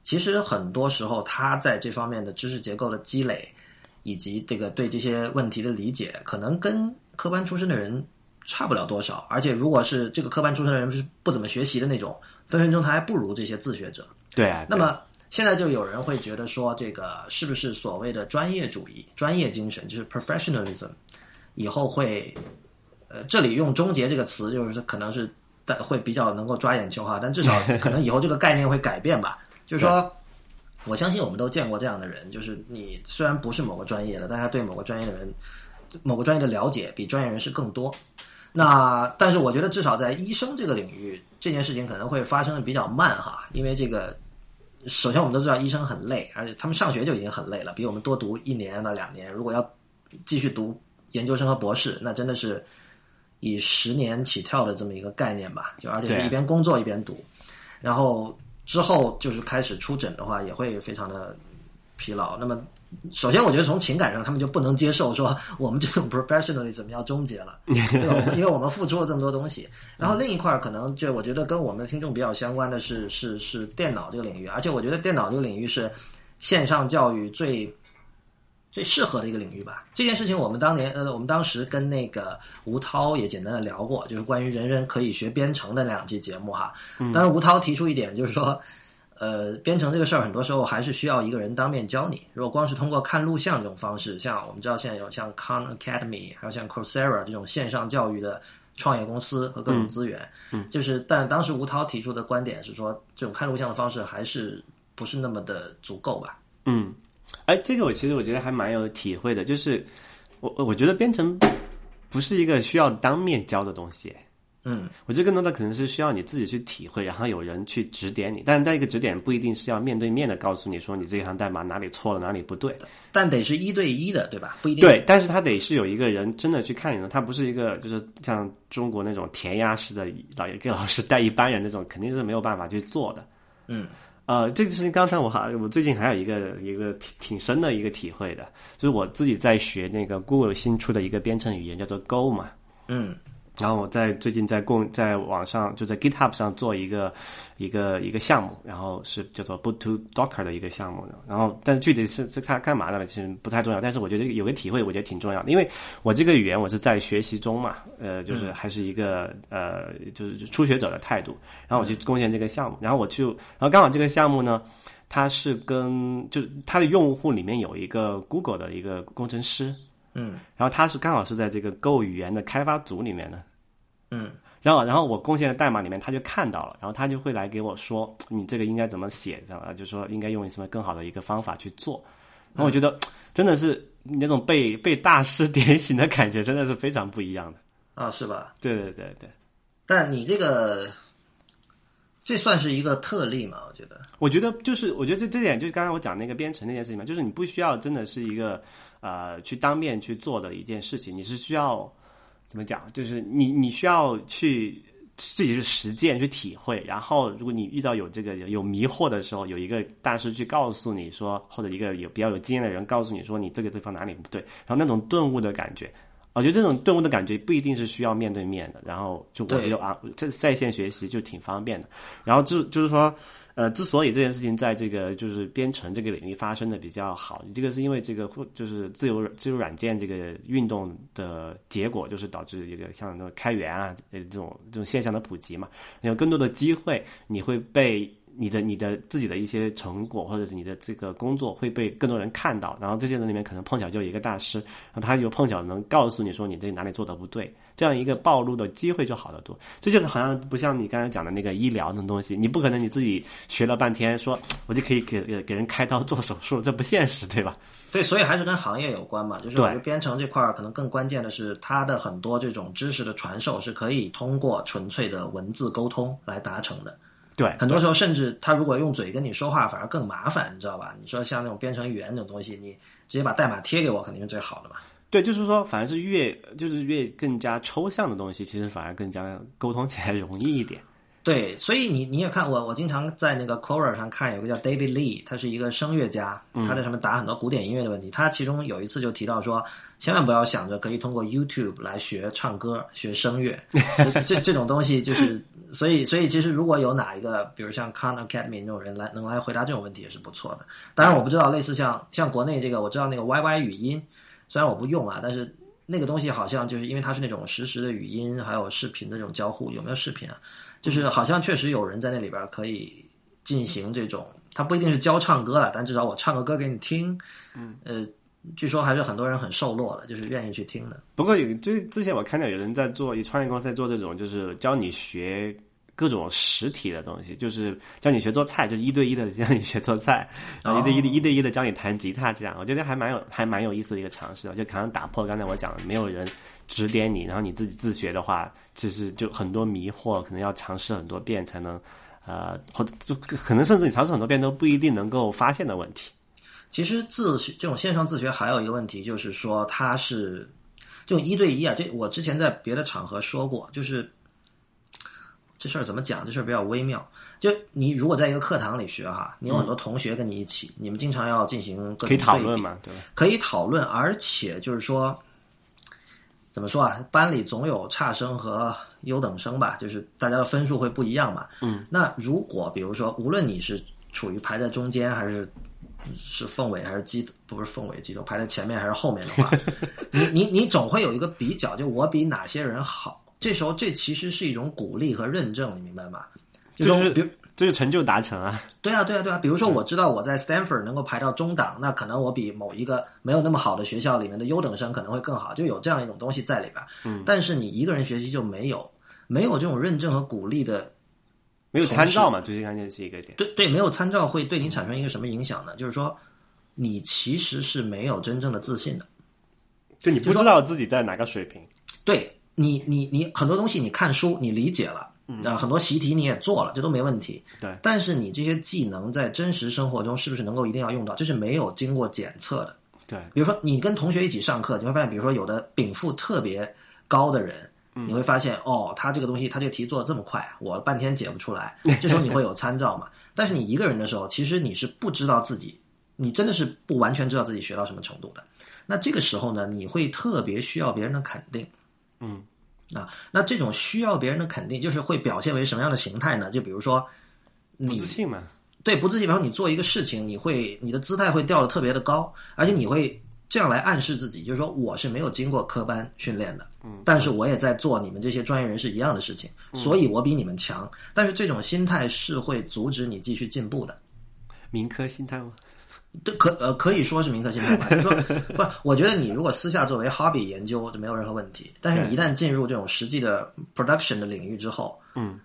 S1: 其实很多时候他在这方面的知识结构的积累。以及这个对这些问题的理解，可能跟科班出身的人差不了多少。而且，如果是这个科班出身的人是不怎么学习的那种，分分钟他还不如这些自学者。
S2: 对啊。
S1: 那么现在就有人会觉得说，这个是不是所谓的专业主义、专业精神，就是 professionalism，以后会，呃，这里用“终结”这个词，就是可能是但会比较能够抓眼球哈。但至少 *laughs* 可能以后这个概念会改变吧。就是说。我相信我们都见过这样的人，就是你虽然不是某个专业的，但他对某个专业的人、某个专业的了解比专业人士更多。那但是我觉得至少在医生这个领域，这件事情可能会发生的比较慢哈，因为这个首先我们都知道医生很累，而且他们上学就已经很累了，比我们多读一年到两年。如果要继续读研究生和博士，那真的是以十年起跳的这么一个概念吧，就而且是一边工作一边读，然后。之后就是开始出诊的话，也会非常的疲劳。那么，首先我觉得从情感上，他们就不能接受说 *laughs* 我们这种 professionalism 要终结了，*laughs* 对吧？因为我们付出了这么多东西。然后另一块可能就我觉得跟我们的听众比较相关的是是是电脑这个领域，而且我觉得电脑这个领域是线上教育最。最适合的一个领域吧。这件事情我们当年呃，我们当时跟那个吴涛也简单的聊过，就是关于人人可以学编程的那两期节目哈。当然，吴涛提出一点，就是说，呃，编程这个事儿很多时候还是需要一个人当面教你。如果光是通过看录像这种方式，像我们知道现在有像 Khan Academy，还有像 Coursera 这种线上教育的创业公司和各种资源，
S2: 嗯，
S1: 就是但当时吴涛提出的观点是说，这种看录像的方式还是不是那么的足够吧？
S2: 嗯。哎，这个我其实我觉得还蛮有体会的，就是我我觉得编程不是一个需要当面教的东西，
S1: 嗯，
S2: 我觉得更多的可能是需要你自己去体会，然后有人去指点你，但是一个指点不一定是要面对面的告诉你说你这一行代码哪里错了哪里不对，
S1: 但得是一对一的，对吧？不一定
S2: 对，但是他得是有一个人真的去看你的，他不是一个就是像中国那种填鸭式的老给老师带一班人那种，肯定是没有办法去做的，
S1: 嗯。
S2: 呃，这个事情刚才我还我最近还有一个一个挺挺深的一个体会的，就是我自己在学那个 Google 新出的一个编程语言叫做 Go 嘛，
S1: 嗯。
S2: 然后我在最近在共在网上就在 GitHub 上做一个一个一个项目，然后是叫做 Boot to Docker 的一个项目的。然后但是具体是是它干嘛的，其实不太重要。但是我觉得有个体会，我觉得挺重要的，因为我这个语言我是在学习中嘛，呃，就是还是一个呃就是初学者的态度。然后我去贡献这个项目，然后我就然后刚好这个项目呢，它是跟就它的用户里面有一个 Google 的一个工程师。
S1: 嗯，
S2: 然后他是刚好是在这个 Go 语言的开发组里面的，
S1: 嗯，
S2: 然后然后我贡献的代码里面他就看到了，然后他就会来给我说，你这个应该怎么写，知道吧？就说应该用什么更好的一个方法去做。然后我觉得真的是那种被被大师点醒的感觉，真的是非常不一样的
S1: 啊，是吧？
S2: 对对对对。
S1: 但你这个这算是一个特例嘛？我觉得，
S2: 我觉得就是我觉得这这点就是刚才我讲那个编程那件事情嘛，就是你不需要真的是一个。呃，去当面去做的一件事情，你是需要怎么讲？就是你你需要去自己去实践、去体会。然后，如果你遇到有这个有迷惑的时候，有一个大师去告诉你说，或者一个有比较有经验的人告诉你说，你这个地方哪里不对。然后那种顿悟的感觉，我觉得这种顿悟的感觉不一定是需要面对面的。然后就我觉得啊，在在线学习就挺方便的。然后就就是说。呃，之所以这件事情在这个就是编程这个领域发生的比较好，这个是因为这个就是自由自由软件这个运动的结果，就是导致一个像那个开源啊呃这种这种现象的普及嘛，有更多的机会，你会被你的你的自己的一些成果或者是你的这个工作会被更多人看到，然后这些人里面可能碰巧就有一个大师，然后他又碰巧能告诉你说你这哪里做的不对。这样一个暴露的机会就好得多，这就好像不像你刚才讲的那个医疗那种东西，你不可能你自己学了半天，说我就可以给给人开刀做手术，这不现实，对吧？
S1: 对，所以还是跟行业有关嘛。就是我觉得编程这块儿可能更关键的是，它的很多这种知识的传授是可以通过纯粹的文字沟通来达成的。
S2: 对，
S1: 很多时候甚至他如果用嘴跟你说话，反而更麻烦，你知道吧？你说像那种编程语言那种东西，你直接把代码贴给我，肯定是最好的嘛。
S2: 对，就是说，反而是越就是越更加抽象的东西，其实反而更加沟通起来容易一点。
S1: 对，所以你你也看我，我经常在那个 Quora 上看有个叫 David Lee，他是一个声乐家，他在上面答很多古典音乐的问题。他其中有一次就提到说，千万不要想着可以通过 YouTube 来学唱歌、学声乐，这这种东西就是，所以所以其实如果有哪一个，比如像 Khan Academy 那种人来能来回答这种问题也是不错的。当然我不知道类似像像国内这个，我知道那个 YY 语音，虽然我不用啊，但是那个东西好像就是因为它是那种实时的语音还有视频的这种交互，有没有视频啊？就是好像确实有人在那里边可以进行这种，他不一定是教唱歌了，但至少我唱个歌给你听，嗯，呃，据说还是很多人很受落的，就是愿意去听的。
S2: 不过有就之前我看到有人在做，创业公司在做这种，就是教你学各种实体的东西，就是教你学做菜，就是一对一的教你学做菜，然后一对一的一对一的教你弹吉他，这样我觉得还蛮有还蛮有意思的一个尝试，就可能打破刚才我讲的没有人。指点你，然后你自己自学的话，其实就很多迷惑，可能要尝试很多遍才能，呃，或者就可能甚至你尝试很多遍都不一定能够发现的问题。
S1: 其实自学这种线上自学还有一个问题，就是说它是就一对一啊。这我之前在别的场合说过，就是这事儿怎么讲？这事儿比较微妙。就你如果在一个课堂里学哈，你有很多同学跟你一起，你们经常要进行
S2: 可以讨论嘛？对，
S1: 可以讨论，而且就是说。怎么说啊？班里总有差生和优等生吧，就是大家的分数会不一样嘛。
S2: 嗯。
S1: 那如果比如说，无论你是处于排在中间，还是是凤尾，还是鸡不是凤尾鸡头排在前面还是后面的话，*laughs* 你你你总会有一个比较，就我比哪些人好。这时候这其实是一种鼓励和认证，你明白吗？
S2: 就是
S1: 比如。
S2: 这是成就达成啊！
S1: 对啊，对啊，对啊！比如说，我知道我在 Stanford 能够排到中档，那可能我比某一个没有那么好的学校里面的优等生可能会更好，就有这样一种东西在里边。
S2: 嗯，
S1: 但是你一个人学习就没有没有这种认证和鼓励的，
S2: 没有参照嘛？最关键是一个点。
S1: 对对，没有参照会对你产生一个什么影响呢？就是说，你其实是没有真正的自信的，
S2: 就你不知道自己在哪个水平。
S1: 对你，你你很多东西你看书你理解了。那很多习题你也做了，这都没问题。
S2: 对，
S1: 但是你这些技能在真实生活中是不是能够一定要用到？这是没有经过检测的。
S2: 对，
S1: 比如说你跟同学一起上课，你会发现，比如说有的禀赋特别高的人，你会发现哦，他这个东西他这个题做的这么快，我半天解不出来。*laughs* 这时候你会有参照嘛？但是你一个人的时候，其实你是不知道自己，你真的是不完全知道自己学到什么程度的。那这个时候呢，你会特别需要别人的肯定。
S2: 嗯。
S1: 啊，那这种需要别人的肯定，就是会表现为什么样的形态呢？就比如说，你
S2: 自信嘛？
S1: 对，不自信。然后你做一个事情，你会你的姿态会掉的特别的高，而且你会这样来暗示自己，就是说我是没有经过科班训练的，
S2: 嗯，
S1: 但是我也在做你们这些专业人士一样的事情，所以我比你们强。但是这种心态是会阻止你继续进步的，
S2: 民科心态吗？
S1: 对，可呃可以说是民科心态吧。就是说，不，我觉得你如果私下作为 hobby 研究就没有任何问题。但是你一旦进入这种实际的 production 的领域之后，
S2: 嗯，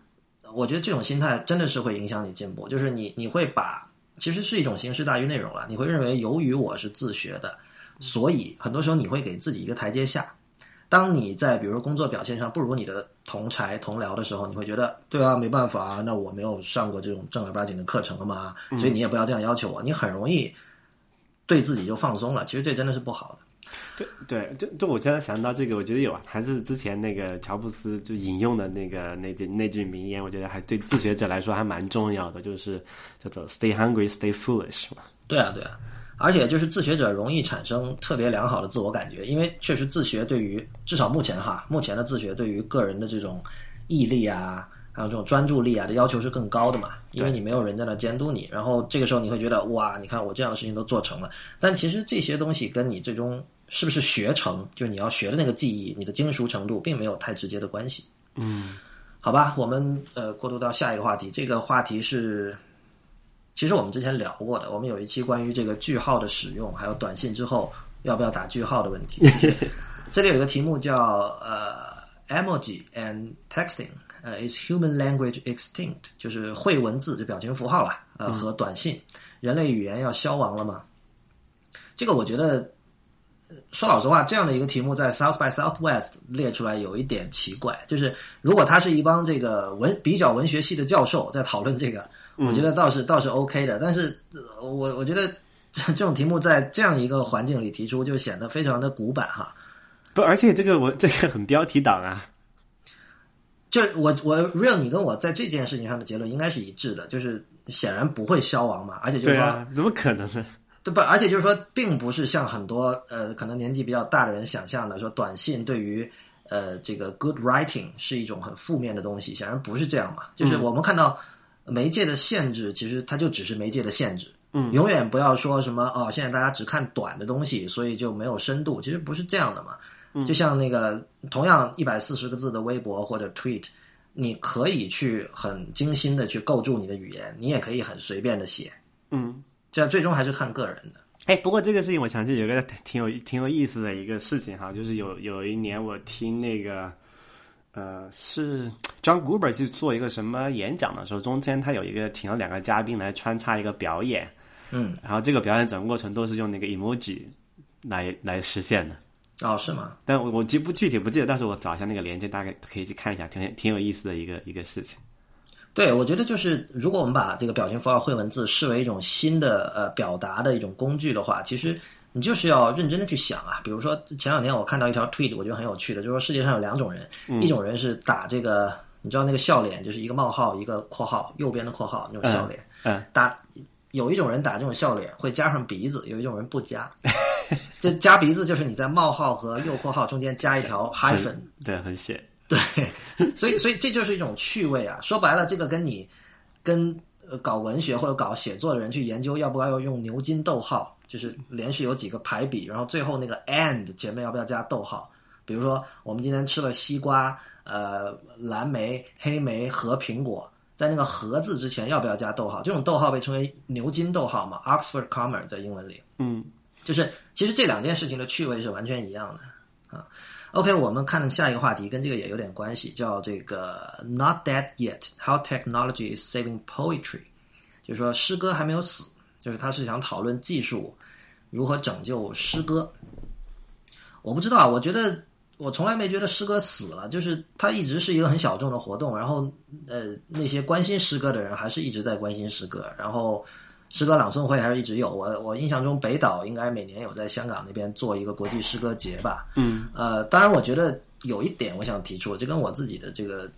S1: 我觉得这种心态真的是会影响你进步。就是你你会把其实是一种形式大于内容了。你会认为由于我是自学的，所以很多时候你会给自己一个台阶下。当你在比如说工作表现上不如你的同才同僚的时候，你会觉得对啊，没办法啊，那我没有上过这种正儿八经的课程了嘛，所以你也不要这样要求我。你很容易对自己就放松了，其实这真的是不好的。
S2: 对对，就就我现在想到这个，我觉得有啊，还是之前那个乔布斯就引用的那个那句那句名言，我觉得还对自学者来说还蛮重要的，就是叫做 “Stay hungry, stay foolish” 嘛。
S1: 对啊，对啊。而且就是自学者容易产生特别良好的自我感觉，因为确实自学对于至少目前哈，目前的自学对于个人的这种毅力啊，还有这种专注力啊的要求是更高的嘛，因为你没有人在那监督你，然后这个时候你会觉得哇，你看我这样的事情都做成了，但其实这些东西跟你最终是不是学成，就是你要学的那个技艺，你的精熟程度并没有太直接的关系。
S2: 嗯，
S1: 好吧，我们呃过渡到下一个话题，这个话题是。其实我们之前聊过的，我们有一期关于这个句号的使用，还有短信之后要不要打句号的问题。*laughs* 这里有一个题目叫呃，emoji and texting，呃，is human language extinct？就是会文字就表情符号了，呃，和短信，人类语言要消亡了吗？这个我觉得，说老实话，这样的一个题目在 South by Southwest 列出来有一点奇怪。就是如果他是一帮这个文比较文学系的教授在讨论这个。我觉得倒是倒是 OK 的，但是我我觉得这这种题目在这样一个环境里提出，就显得非常的古板哈。
S2: 不，而且这个我这个很标题党啊。
S1: 就我我 real，你跟我在这件事情上的结论应该是一致的，就是显然不会消亡嘛，而且就是说，
S2: 啊，怎么可能呢？
S1: 对吧？而且就是说，并不是像很多呃可能年纪比较大的人想象的，说短信对于呃这个 good writing 是一种很负面的东西，显然不是这样嘛。就是我们看到媒介的限制，其实它就只是媒介的限制。
S2: 嗯，
S1: 永远不要说什么哦，现在大家只看短的东西，所以就没有深度。其实不是这样的嘛。嗯就像那个同样一百四十个字的微博或者 tweet，你可以去很精心的去构筑你的语言，你也可以很随便的写。
S2: 嗯。
S1: 这最终还是看个人的。
S2: 哎，不过这个事情我想起有个挺有挺有意思的一个事情哈，就是有有一年我听那个呃是 John Gruber 去做一个什么演讲的时候，中间他有一个请了两个嘉宾来穿插一个表演，
S1: 嗯，
S2: 然后这个表演整个过程都是用那个 emoji 来来实现的。
S1: 哦，是吗？
S2: 但我我记不具体不记得，但是我找一下那个链接，大概可以去看一下，挺挺有意思的一个一个事情。
S1: 对，我觉得就是如果我们把这个表情符号会文字视为一种新的呃表达的一种工具的话，其实你就是要认真的去想啊。比如说前两天我看到一条 tweet，我觉得很有趣的，就是说世界上有两种人，一种人是打这个，你知道那个笑脸，就是一个冒号一个括号，右边的括号那种笑脸，
S2: 嗯，
S1: 打有一种人打这种笑脸会加上鼻子，有一种人不加。*laughs* 这加鼻子就是你在冒号和右括号中间加一条 hyphen，
S2: 对，很写。*laughs*
S1: 对，所以所以这就是一种趣味啊！说白了，这个跟你跟搞文学或者搞写作的人去研究要不要用牛津逗号，就是连续有几个排比，然后最后那个 and 前面要不要加逗号？比如说我们今天吃了西瓜、呃蓝莓、黑莓和苹果，在那个“和”字之前要不要加逗号？这种逗号被称为牛津逗号嘛，Oxford comma 在英文里。
S2: 嗯，
S1: 就是其实这两件事情的趣味是完全一样的啊。OK，我们看下一个话题，跟这个也有点关系，叫这个 Not Dead Yet：How Technology is Saving Poetry。就是说诗歌还没有死，就是他是想讨论技术如何拯救诗歌。我不知道，我觉得我从来没觉得诗歌死了，就是它一直是一个很小众的活动，然后呃那些关心诗歌的人还是一直在关心诗歌，然后。诗歌朗诵会还是一直有，我我印象中北岛应该每年有在香港那边做一个国际诗歌节吧。
S2: 嗯，
S1: 呃，当然我觉得有一点我想提出，这跟我自己的这个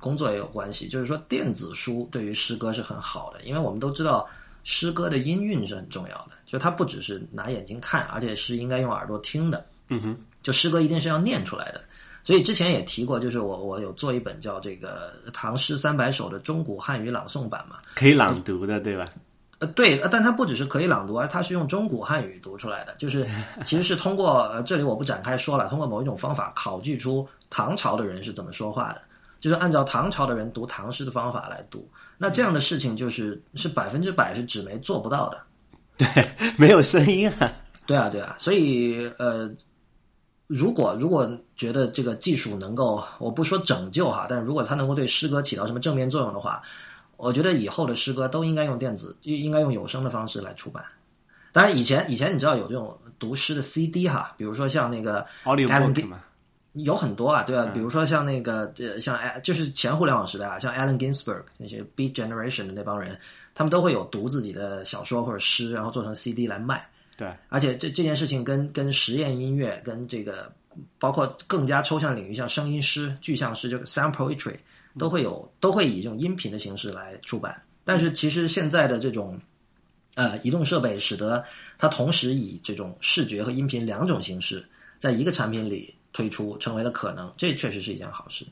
S1: 工作也有关系，就是说电子书对于诗歌是很好的，因为我们都知道诗歌的音韵是很重要的，就它不只是拿眼睛看，而且是应该用耳朵听的。
S2: 嗯哼，
S1: 就诗歌一定是要念出来的，所以之前也提过，就是我我有做一本叫这个《唐诗三百首》的中古汉语朗诵版嘛，
S2: 可以朗读的，对吧？
S1: 呃，对，但它不只是可以朗读，而它是用中古汉语读出来的，就是 *laughs* 其实是通过呃，这里我不展开说了，通过某一种方法考据出唐朝的人是怎么说话的，就是按照唐朝的人读唐诗的方法来读。那这样的事情就是是百分之百是纸媒做不到的，
S2: 对，没有声音啊。
S1: 对啊，对啊，所以呃，如果如果觉得这个技术能够，我不说拯救哈，但是如果它能够对诗歌起到什么正面作用的话。我觉得以后的诗歌都应该用电子，应该用有声的方式来出版。当然，以前以前你知道有这种读诗的 CD 哈，比如说像那个？有很多啊，对啊，比如说像那个呃，像就是前互联网时代啊，像 Allen Ginsberg 那些 Beat Generation 的那帮人，他们都会有读自己的小说或者诗，然后做成 CD 来卖。
S2: 对，
S1: 而且这这件事情跟跟实验音乐跟这个包括更加抽象领域，像声音诗、具象诗，就 Sound Poetry。都会有，都会以这种音频的形式来出版。但是其实现在的这种，呃，移动设备使得它同时以这种视觉和音频两种形式在一个产品里推出，成为了可能。这确实是一件好事。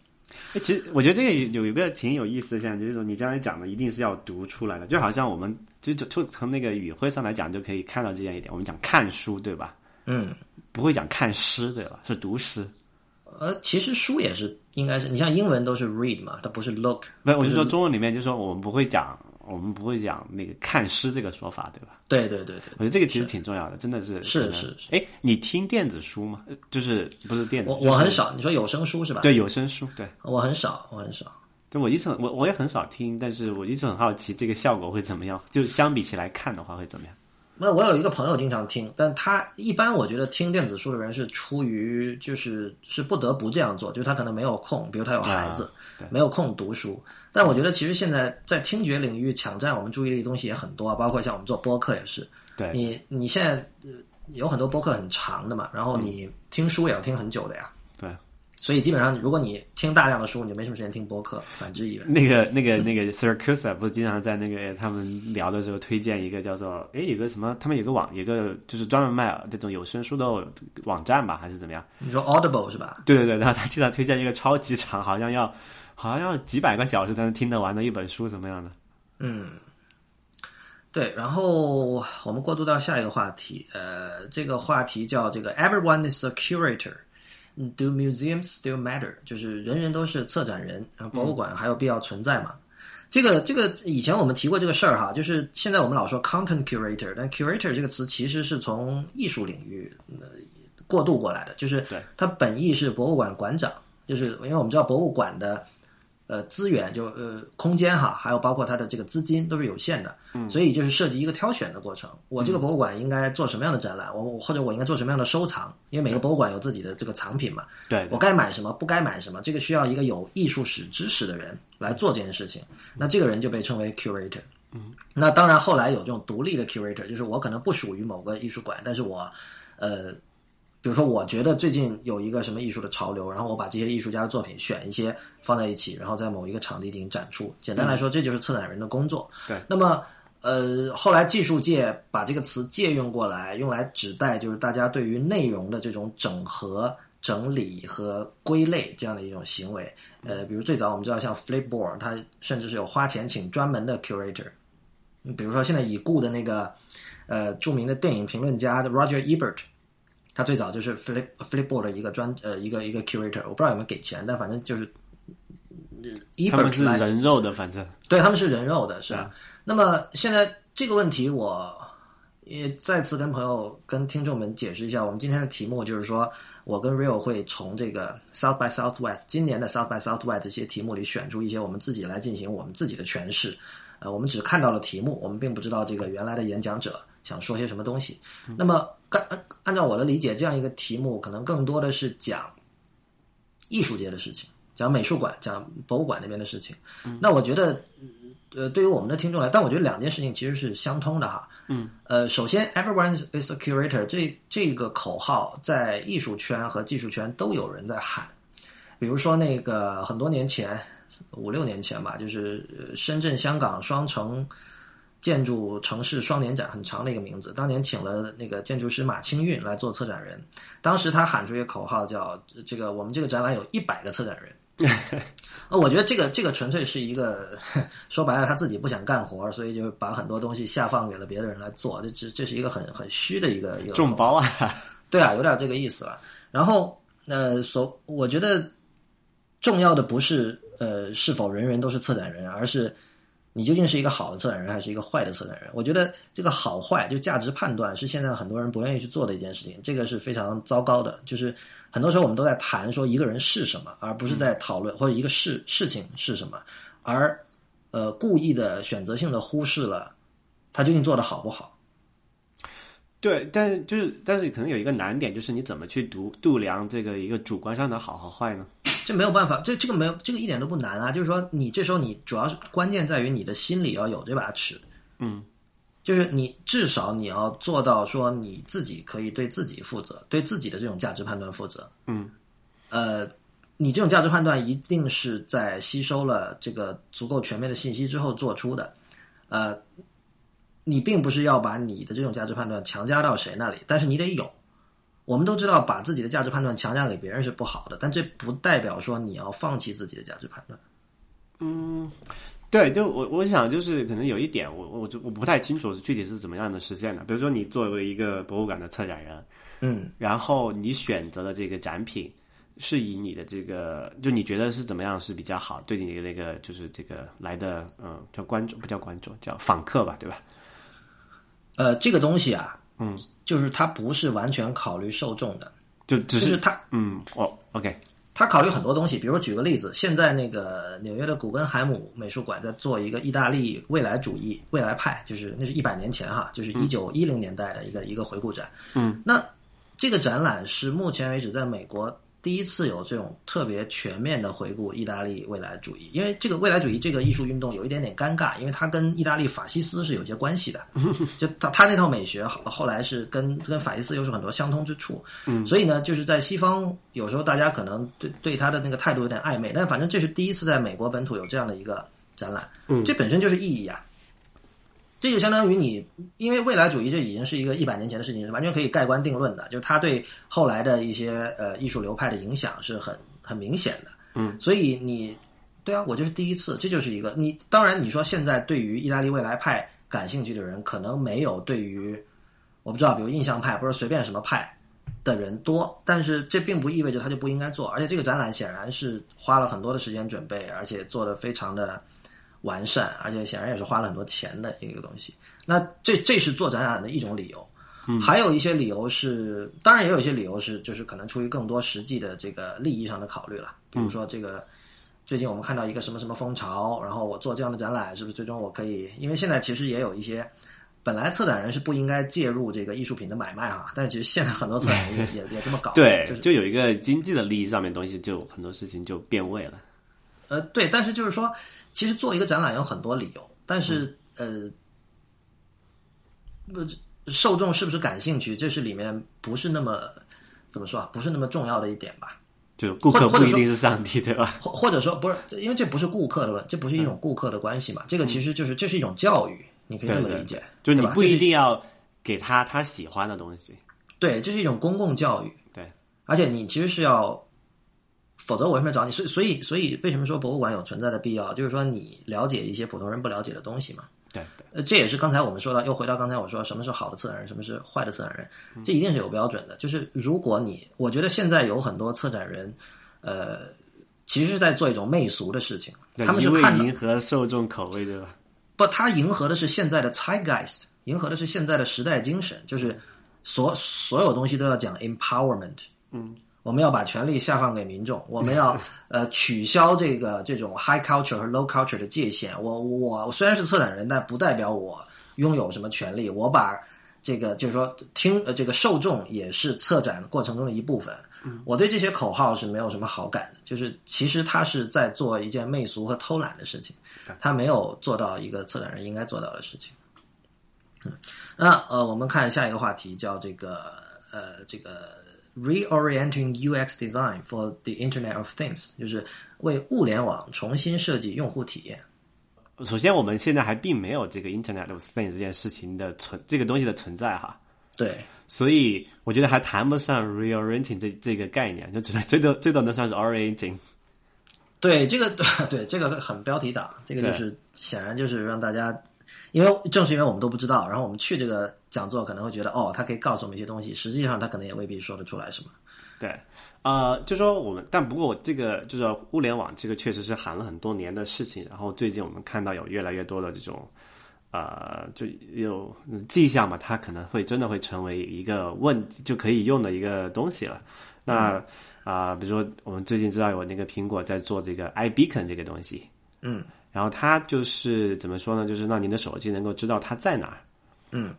S2: 哎，其实我觉得这个有一个挺有意思的现象，就是说你刚才讲的一定是要读出来的，就好像我们就就从那个语汇上来讲，就可以看到这样一点。我们讲看书，对吧？
S1: 嗯，
S2: 不会讲看诗，对吧？是读诗。
S1: 呃，其实书也是，应该是你像英文都是 read 嘛，它不是 look。
S2: 不，我是说中文里面就说我们不会讲，我们不会讲那个看诗这个说法，对吧？
S1: 对对对对，
S2: 我觉得这个其实挺重要的，真的是
S1: 是是是。
S2: 哎，你听电子书吗？就是不是电子？
S1: 我我很少。你说有声书是吧？
S2: 对，有声书，对
S1: 我很少，我很少。
S2: 就，我一直我我也很少听，但是我一直很好奇这个效果会怎么样，就相比起来看的话会怎么样。
S1: 那我有一个朋友经常听，但他一般我觉得听电子书的人是出于就是是不得不这样做，就是他可能没有空，比如他有孩子，没有空读书。但我觉得其实现在在听觉领域抢占我们注意力的东西也很多，包括像我们做播客也是。
S2: 对，
S1: 你你现在、呃、有很多播客很长的嘛，然后你听书也要听很久的呀。
S2: 对，
S1: 所以基本上，如果你听大量的书，你就没什么时间听播客。反之亦然。
S2: 那个、那个、那个 Siracusa 不是经常在那个他们聊的时候推荐一个叫做诶，有个什么，他们有个网，有个就是专门卖这种有声书的网站吧，还是怎么样？
S1: 你说 Audible 是吧？
S2: 对对对，然后他经常推荐一个超级长，好像要好像要几百个小时才能听得完的一本书，怎么样的？
S1: 嗯，对。然后我们过渡到下一个话题，呃，这个话题叫这个 Everyone is a curator。Do museums still matter？就是人人都是策展人，然后博物馆还有必要存在吗？这个这个以前我们提过这个事儿哈，就是现在我们老说 content curator，但 curator 这个词其实是从艺术领域呃过渡过来的，就是它本意是博物馆馆长，就是因为我们知道博物馆的呃资源就呃空间哈，还有包括它的这个资金都是有限的，嗯，所以就是涉及一个挑选的过程。我这个博物馆应该做什么样的展览？我或者我应该做什么样的收藏？因为每个博物馆有自己的这个藏品嘛，
S2: 对，
S1: 我该买什么，不该买什么，这个需要一个有艺术史知识的人来做这件事情。那这个人就被称为 curator。
S2: 嗯，
S1: 那当然后来有这种独立的 curator，就是我可能不属于某个艺术馆，但是我呃。比如说，我觉得最近有一个什么艺术的潮流，然后我把这些艺术家的作品选一些放在一起，然后在某一个场地进行展出。简单来说，这就是策展人的工作。
S2: 对。
S1: 那么，呃，后来技术界把这个词借用过来，用来指代就是大家对于内容的这种整合、整理和归类这样的一种行为。呃，比如最早我们知道像 Flipboard，它甚至是有花钱请专门的 curator。比如说现在已故的那个呃著名的电影评论家 Roger Ebert。他最早就是 Flip Flipboard 的一个专呃一个一个 curator，我不知道有没有给钱，但反正就是，
S2: 他们是人肉的，反正
S1: 对他们是人肉的，是吧？那么现在这个问题，我也再次跟朋友跟听众们解释一下，我们今天的题目就是说，我跟 Real 会从这个 South by Southwest 今年的 South by Southwest 这些题目里选出一些我们自己来进行我们自己的诠释。呃，我们只看到了题目，我们并不知道这个原来的演讲者想说些什么东西。那么，按按照我的理解，这样一个题目可能更多的是讲艺术界的事情，讲美术馆、讲博物馆那边的事情。那我觉得，呃，对于我们的听众来，但我觉得两件事情其实是相通的哈。
S2: 嗯。
S1: 呃，首先，everyone is a curator 这这个口号在艺术圈和技术圈都有人在喊。比如说，那个很多年前。五六年前吧，就是深圳、香港双城建筑城市双年展，很长的一个名字。当年请了那个建筑师马清运来做策展人，当时他喊出一个口号，叫“这个我们这个展览有一百个策展人”。*laughs* 啊，我觉得这个这个纯粹是一个 *laughs* 说白了，他自己不想干活，所以就把很多东西下放给了别的人来做。这这这是一个很很虚的一个一个
S2: 众包啊，*laughs*
S1: 对啊，有点这个意思了。然后呃，所我觉得重要的不是。呃，是否人人都是策展人，而是你究竟是一个好的策展人，还是一个坏的策展人？我觉得这个好坏就价值判断是现在很多人不愿意去做的一件事情，这个是非常糟糕的。就是很多时候我们都在谈说一个人是什么，而不是在讨论或者一个事事情是什么，而呃故意的选择性的忽视了他究竟做的好不好。
S2: 对，但是就是但是可能有一个难点，就是你怎么去度度量这个一个主观上的好和坏呢？
S1: 这没有办法，这这个没有，这个一点都不难啊。就是说，你这时候你主要是关键在于你的心里要有这把尺，
S2: 嗯，
S1: 就是你至少你要做到说你自己可以对自己负责，对自己的这种价值判断负责，
S2: 嗯，
S1: 呃，你这种价值判断一定是在吸收了这个足够全面的信息之后做出的，呃，你并不是要把你的这种价值判断强加到谁那里，但是你得有。我们都知道，把自己的价值判断强加给别人是不好的，但这不代表说你要放弃自己的价值判断。
S2: 嗯，对，就我我想就是可能有一点，我我就我不太清楚具体是怎么样的实现的。比如说，你作为一个博物馆的策展人，
S1: 嗯，
S2: 然后你选择的这个展品是以你的这个，就你觉得是怎么样是比较好，对你的那个就是这个来的，嗯，叫观众不叫观众，叫访客吧，对吧？
S1: 呃，这个东西啊。
S2: 嗯，
S1: 就是他不是完全考虑受众的，
S2: 就只
S1: 是他，
S2: 嗯，哦，OK，
S1: 他考虑很多东西，比如说举个例子，现在那个纽约的古根海姆美术馆在做一个意大利未来主义未来派，就是那是一百年前哈，就是一九一零年代的一个一个回顾展，
S2: 嗯，
S1: 那这个展览是目前为止在美国第一次有这种特别全面的回顾意大利未来主义，因为这个未来主义这个艺术运动有一点点尴尬，因为它跟意大利法西斯是有些关系的，*laughs* 就他他那套美学后后来是跟跟法西斯又是很多相通之处，嗯，所以呢，就是在西方有时候大家可能对对他的那个态度有点暧昧，但反正这是第一次在美国本土有这样的一个展览，嗯，这本身就是意义啊。这就相当于你，因为未来主义这已经是一个一百年前的事情，是完全可以盖棺定论的。就是它对后来的一些呃艺术流派的影响是很很明显的。
S2: 嗯，
S1: 所以你对啊，我就是第一次，这就是一个你。当然，你说现在对于意大利未来派感兴趣的人，可能没有对于我不知道，比如印象派或者随便什么派的人多，但是这并不意味着他就不应该做。而且这个展览显然是花了很多的时间准备，而且做的非常的。完善，而且显然也是花了很多钱的一个东西。那这这是做展览的一种理由，还有一些理由是，当然也有一些理由是，就是可能出于更多实际的这个利益上的考虑了。比如说，这个最近我们看到一个什么什么风潮，然后我做这样的展览，是不是最终我可以？因为现在其实也有一些本来策展人是不应该介入这个艺术品的买卖哈，但是其实现在很多策展人也 *laughs* 也这么搞。
S2: 对，
S1: 就
S2: 有一个经济的利益上面东西，就很多事情就变味了。
S1: 呃，对，但是就是说，其实做一个展览有很多理由，但是呃，不，受众是不是感兴趣，这是里面不是那么怎么说啊，不是那么重要的一点吧？
S2: 就顾客不一定是上帝，对吧？
S1: 或或者说不是，因为这不是顾客的问，这不是一种顾客的关系嘛？这个其实就是这是一种教育，你可以这么理解，
S2: 就你不一定要给他他喜欢的东西，
S1: 对，这是一种公共教育，
S2: 对，
S1: 而且你其实是要。否则我为什么找你？所以所以所以为什么说博物馆有存在的必要？就是说你了解一些普通人不了解的东西嘛。
S2: 对，
S1: 呃，这也是刚才我们说的，又回到刚才我说什么是好的策展人，什么是坏的策展人，这一定是有标准的。就是如果你，我觉得现在有很多策展人，呃，其实是在做一种媚俗的事情，他们是看
S2: 迎合受众口味，对吧？
S1: 不，他迎合的是现在的 zeitgeist，迎合的是现在的时代精神，就是所所有东西都要讲 empowerment，
S2: 嗯。
S1: 我们要把权力下放给民众，我们要 *laughs* 呃取消这个这种 high culture 和 low culture 的界限。我我虽然是策展人，但不代表我拥有什么权利。我把这个就是说听呃这个受众也是策展过程中的一部分。我对这些口号是没有什么好感的，就是其实他是在做一件媚俗和偷懒的事情，他没有做到一个策展人应该做到的事情。嗯，那呃我们看下一个话题，叫这个呃这个。Reorienting UX design for the Internet of Things，就是为物联网重新设计用户体验。
S2: 首先，我们现在还并没有这个 Internet of Things 这件事情的存这个东西的存在哈。
S1: 对，
S2: 所以我觉得还谈不上 reorienting 这这个概念，就只能最多最多能算是 orienting。
S1: 对，这个对这个很标题党，这个就是显然就是让大家。因为正是因为我们都不知道，然后我们去这个讲座可能会觉得，哦，他可以告诉我们一些东西，实际上他可能也未必说得出来什么。
S2: 对，呃，就说我们，但不过我这个就是物联网这个确实是喊了很多年的事情，然后最近我们看到有越来越多的这种，呃，就有迹象嘛，它可能会真的会成为一个问就可以用的一个东西了。那啊，比如说我们最近知道有那个苹果在做这个 iBeacon 这个东西，
S1: 嗯。
S2: 然后它就是怎么说呢？就是让您的手机能够知道它在哪儿。
S1: 嗯，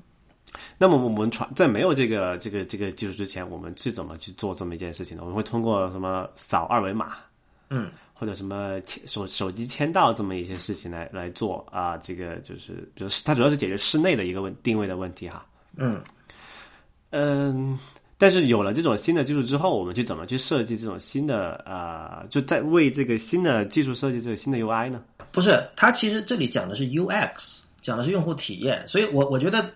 S2: 那么我们传在没有这个这个这个技术之前，我们是怎么去做这么一件事情呢？我们会通过什么扫二维码？
S1: 嗯，
S2: 或者什么手手机签到这么一些事情来来做啊？这个就是比如它主要是解决室内的一个问定位的问题哈。
S1: 嗯
S2: 嗯。但是有了这种新的技术之后，我们去怎么去设计这种新的呃，就在为这个新的技术设计这个新的 UI 呢？
S1: 不是，它其实这里讲的是 UX，讲的是用户体验。所以我我觉得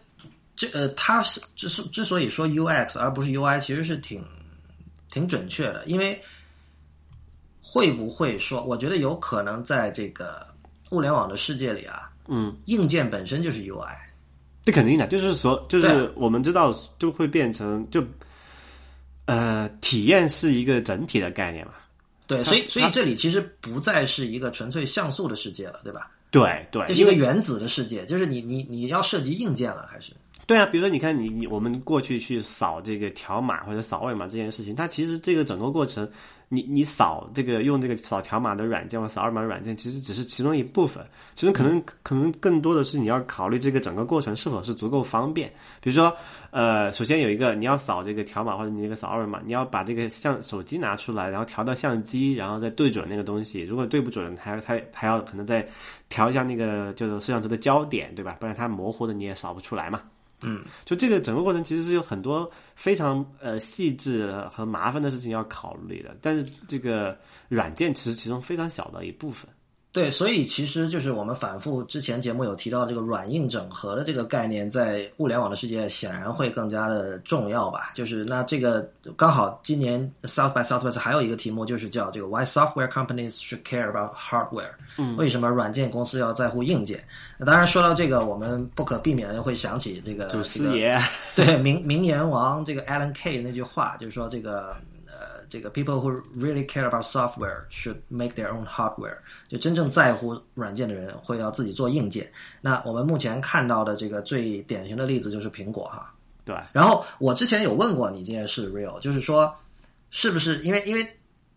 S1: 这呃，它是之所之所以说 UX 而不是 UI，其实是挺挺准确的。因为会不会说，我觉得有可能在这个物联网的世界里啊，
S2: 嗯，
S1: 硬件本身就是 UI，
S2: 这肯定的，就是说，就是我们知道就会变成就。呃，体验是一个整体的概念嘛？
S1: 对，所以所以这里其实不再是一个纯粹像素的世界了，对吧？
S2: 对对，
S1: 这是一个原子的世界，就是你你你要涉及硬件了，还是？
S2: 对啊，比如说你看你你我们过去去扫这个条码或者扫二维码这件事情，它其实这个整个过程，你你扫这个用这个扫条码的软件或扫二维码软件，其实只是其中一部分，其实可能可能更多的是你要考虑这个整个过程是否是足够方便。比如说，呃，首先有一个你要扫这个条码或者你那个扫二维码，你要把这个相手机拿出来，然后调到相机，然后再对准那个东西。如果对不准，还还还要可能再调一下那个就是摄像头的焦点，对吧？不然它模糊的你也扫不出来嘛。
S1: 嗯，
S2: 就这个整个过程其实是有很多非常呃细致和麻烦的事情要考虑的，但是这个软件其实其中非常小的一部分。
S1: 对，所以其实就是我们反复之前节目有提到这个软硬整合的这个概念，在物联网的世界显然会更加的重要吧。就是那这个刚好今年 South by Southwest 还有一个题目就是叫这个 Why software companies should care about hardware？嗯，为什么软件公司要在乎硬件？那当然说到这个，我们不可避免的会想起这个
S2: 祖师爷，
S1: 对名名言王这个 Alan Kay 那句话，就是说这个。这个 people who really care about software should make their own hardware。就真正在乎软件的人会要自己做硬件。那我们目前看到的这个最典型的例子就是苹果哈。
S2: 对。
S1: 然后我之前有问过你这件事，real，就是说是不是因为因为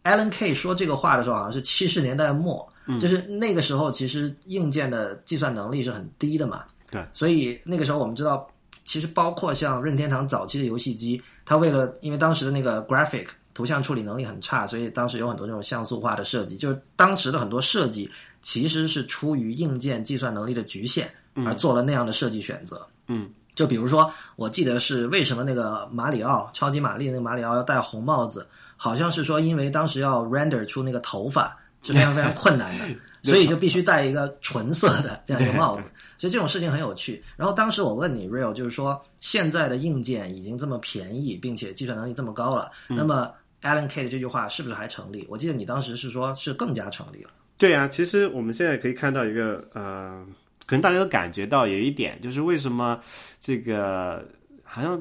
S1: Alan Kay 说这个话的时候好像是七十年代末，就是那个时候其实硬件的计算能力是很低的嘛。
S2: 对。
S1: 所以那个时候我们知道，其实包括像任天堂早期的游戏机，它为了因为当时的那个 graphic。图像处理能力很差，所以当时有很多这种像素化的设计。就是当时的很多设计其实是出于硬件计算能力的局限而做了那样的设计选择。
S2: 嗯，
S1: 就比如说，我记得是为什么那个马里奥超级玛丽那个马里奥要戴红帽子，好像是说因为当时要 render 出那个头发是非常非常困难的，*laughs* 所以就必须戴一个纯色的这样一个帽子。所以这种事情很有趣。然后当时我问你 real，就是说现在的硬件已经这么便宜，并且计算能力这么高了，那么 Alan K 的这句话是不是还成立？我记得你当时是说，是更加成立了。
S2: 对啊，其实我们现在可以看到一个呃，可能大家都感觉到有一点，就是为什么这个好像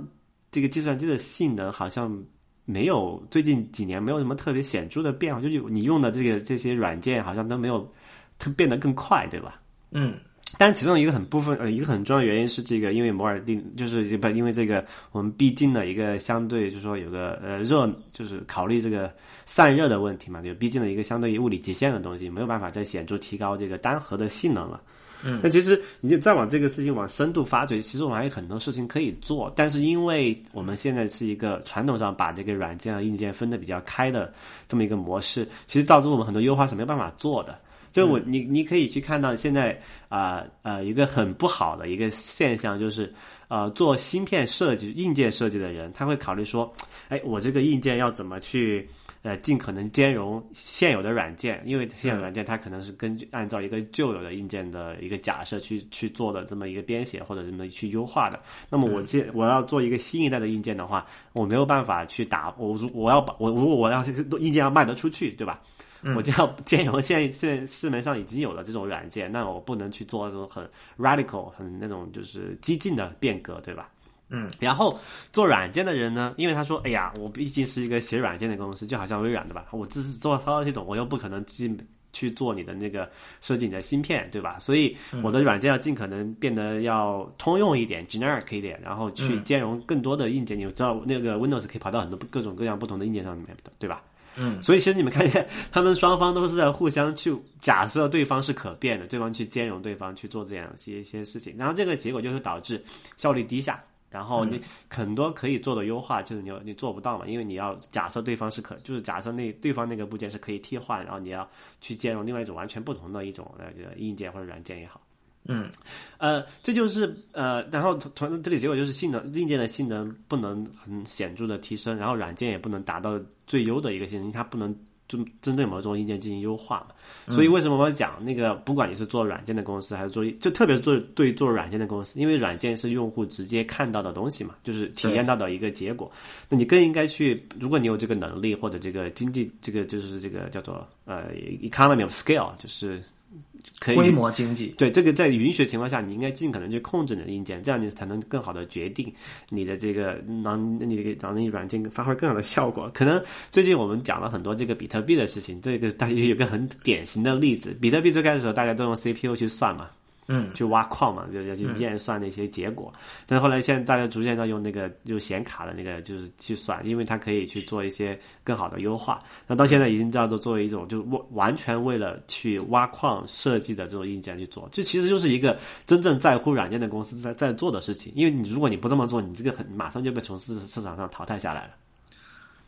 S2: 这个计算机的性能好像没有最近几年没有什么特别显著的变化，就是你用的这个这些软件好像都没有特变得更快，对吧？
S1: 嗯。
S2: 但其中一个很部分呃，一个很重要的原因是这个，因为摩尔定就是不因为这个，我们毕竟的一个相对就是说有个呃热，就是考虑这个散热的问题嘛，就毕竟的一个相对于物理极限的东西，没有办法再显著提高这个单核的性能了。
S1: 嗯，
S2: 但其实你就再往这个事情往深度发掘，其实我们还有很多事情可以做，但是因为我们现在是一个传统上把这个软件和硬件分的比较开的这么一个模式，其实导致我们很多优化是没有办法做的。就我你你可以去看到现在啊呃一个很不好的一个现象就是呃做芯片设计硬件设计的人他会考虑说哎我这个硬件要怎么去呃尽可能兼容现有的软件因为现有软件它可能是根据按照一个旧有的硬件的一个假设去去做的这么一个编写或者这么去优化的。那么我现我要做一个新一代的硬件的话我没有办法去打我如我要把我如果我要硬件要卖得出去对吧？我就要 *laughs* 兼容现在现市面上已经有的这种软件，那我不能去做那种很 radical、很那种就是激进的变革，对吧？
S1: 嗯。
S2: 然后做软件的人呢，因为他说：“哎呀，我毕竟是一个写软件的公司，就好像微软的吧，我只是做操作系统，我又不可能进去做你的那个设计你的芯片，对吧？所以我的软件要尽可能变得要通用一点、generic 一点，然后去兼容更多的硬件。你知道那个 Windows 可以跑到很多各种各样不同的硬件上面的，对吧？”
S1: 嗯，
S2: 所以其实你们看见，他们双方都是在互相去假设对方是可变的，对方去兼容对方去做这样一些一些事情，然后这个结果就会导致效率低下，然后你很多可以做的优化就是你你做不到嘛，因为你要假设对方是可，就是假设那对方那个部件是可以替换，然后你要去兼容另外一种完全不同的一种那个硬件或者软件也好。
S1: 嗯，
S2: 呃，这就是呃，然后从这里结果就是性能硬件的性能不能很显著的提升，然后软件也不能达到最优的一个性能，它不能针针对某种硬件进行优化嘛。所以为什么我讲那个，不管你是做软件的公司还是做，就特别做对做软件的公司，因为软件是用户直接看到的东西嘛，就是体验到的一个结果，那你更应该去，如果你有这个能力或者这个经济，这个就是这个叫做呃 economy of scale，就是。
S1: 规模经济
S2: 对这个在允许的情况下，你应该尽可能去控制你的硬件，这样你才能更好的决定你的这个让你的让你软件发挥更好的效果。可能最近我们讲了很多这个比特币的事情，这个大家有个很典型的例子，比特币最开始的时候大家都用 CPU 去算嘛。
S1: 嗯，
S2: 去挖矿嘛，就要去验算那些结果。但是后来现在大家逐渐在用那个用显卡的那个就是去算，因为它可以去做一些更好的优化。那到现在已经叫做作为一种就是完完全为了去挖矿设计的这种硬件去做，这其实就是一个真正在乎软件的公司在在做的事情。因为你如果你不这么做，你这个很马上就被从市市场上淘汰下来了。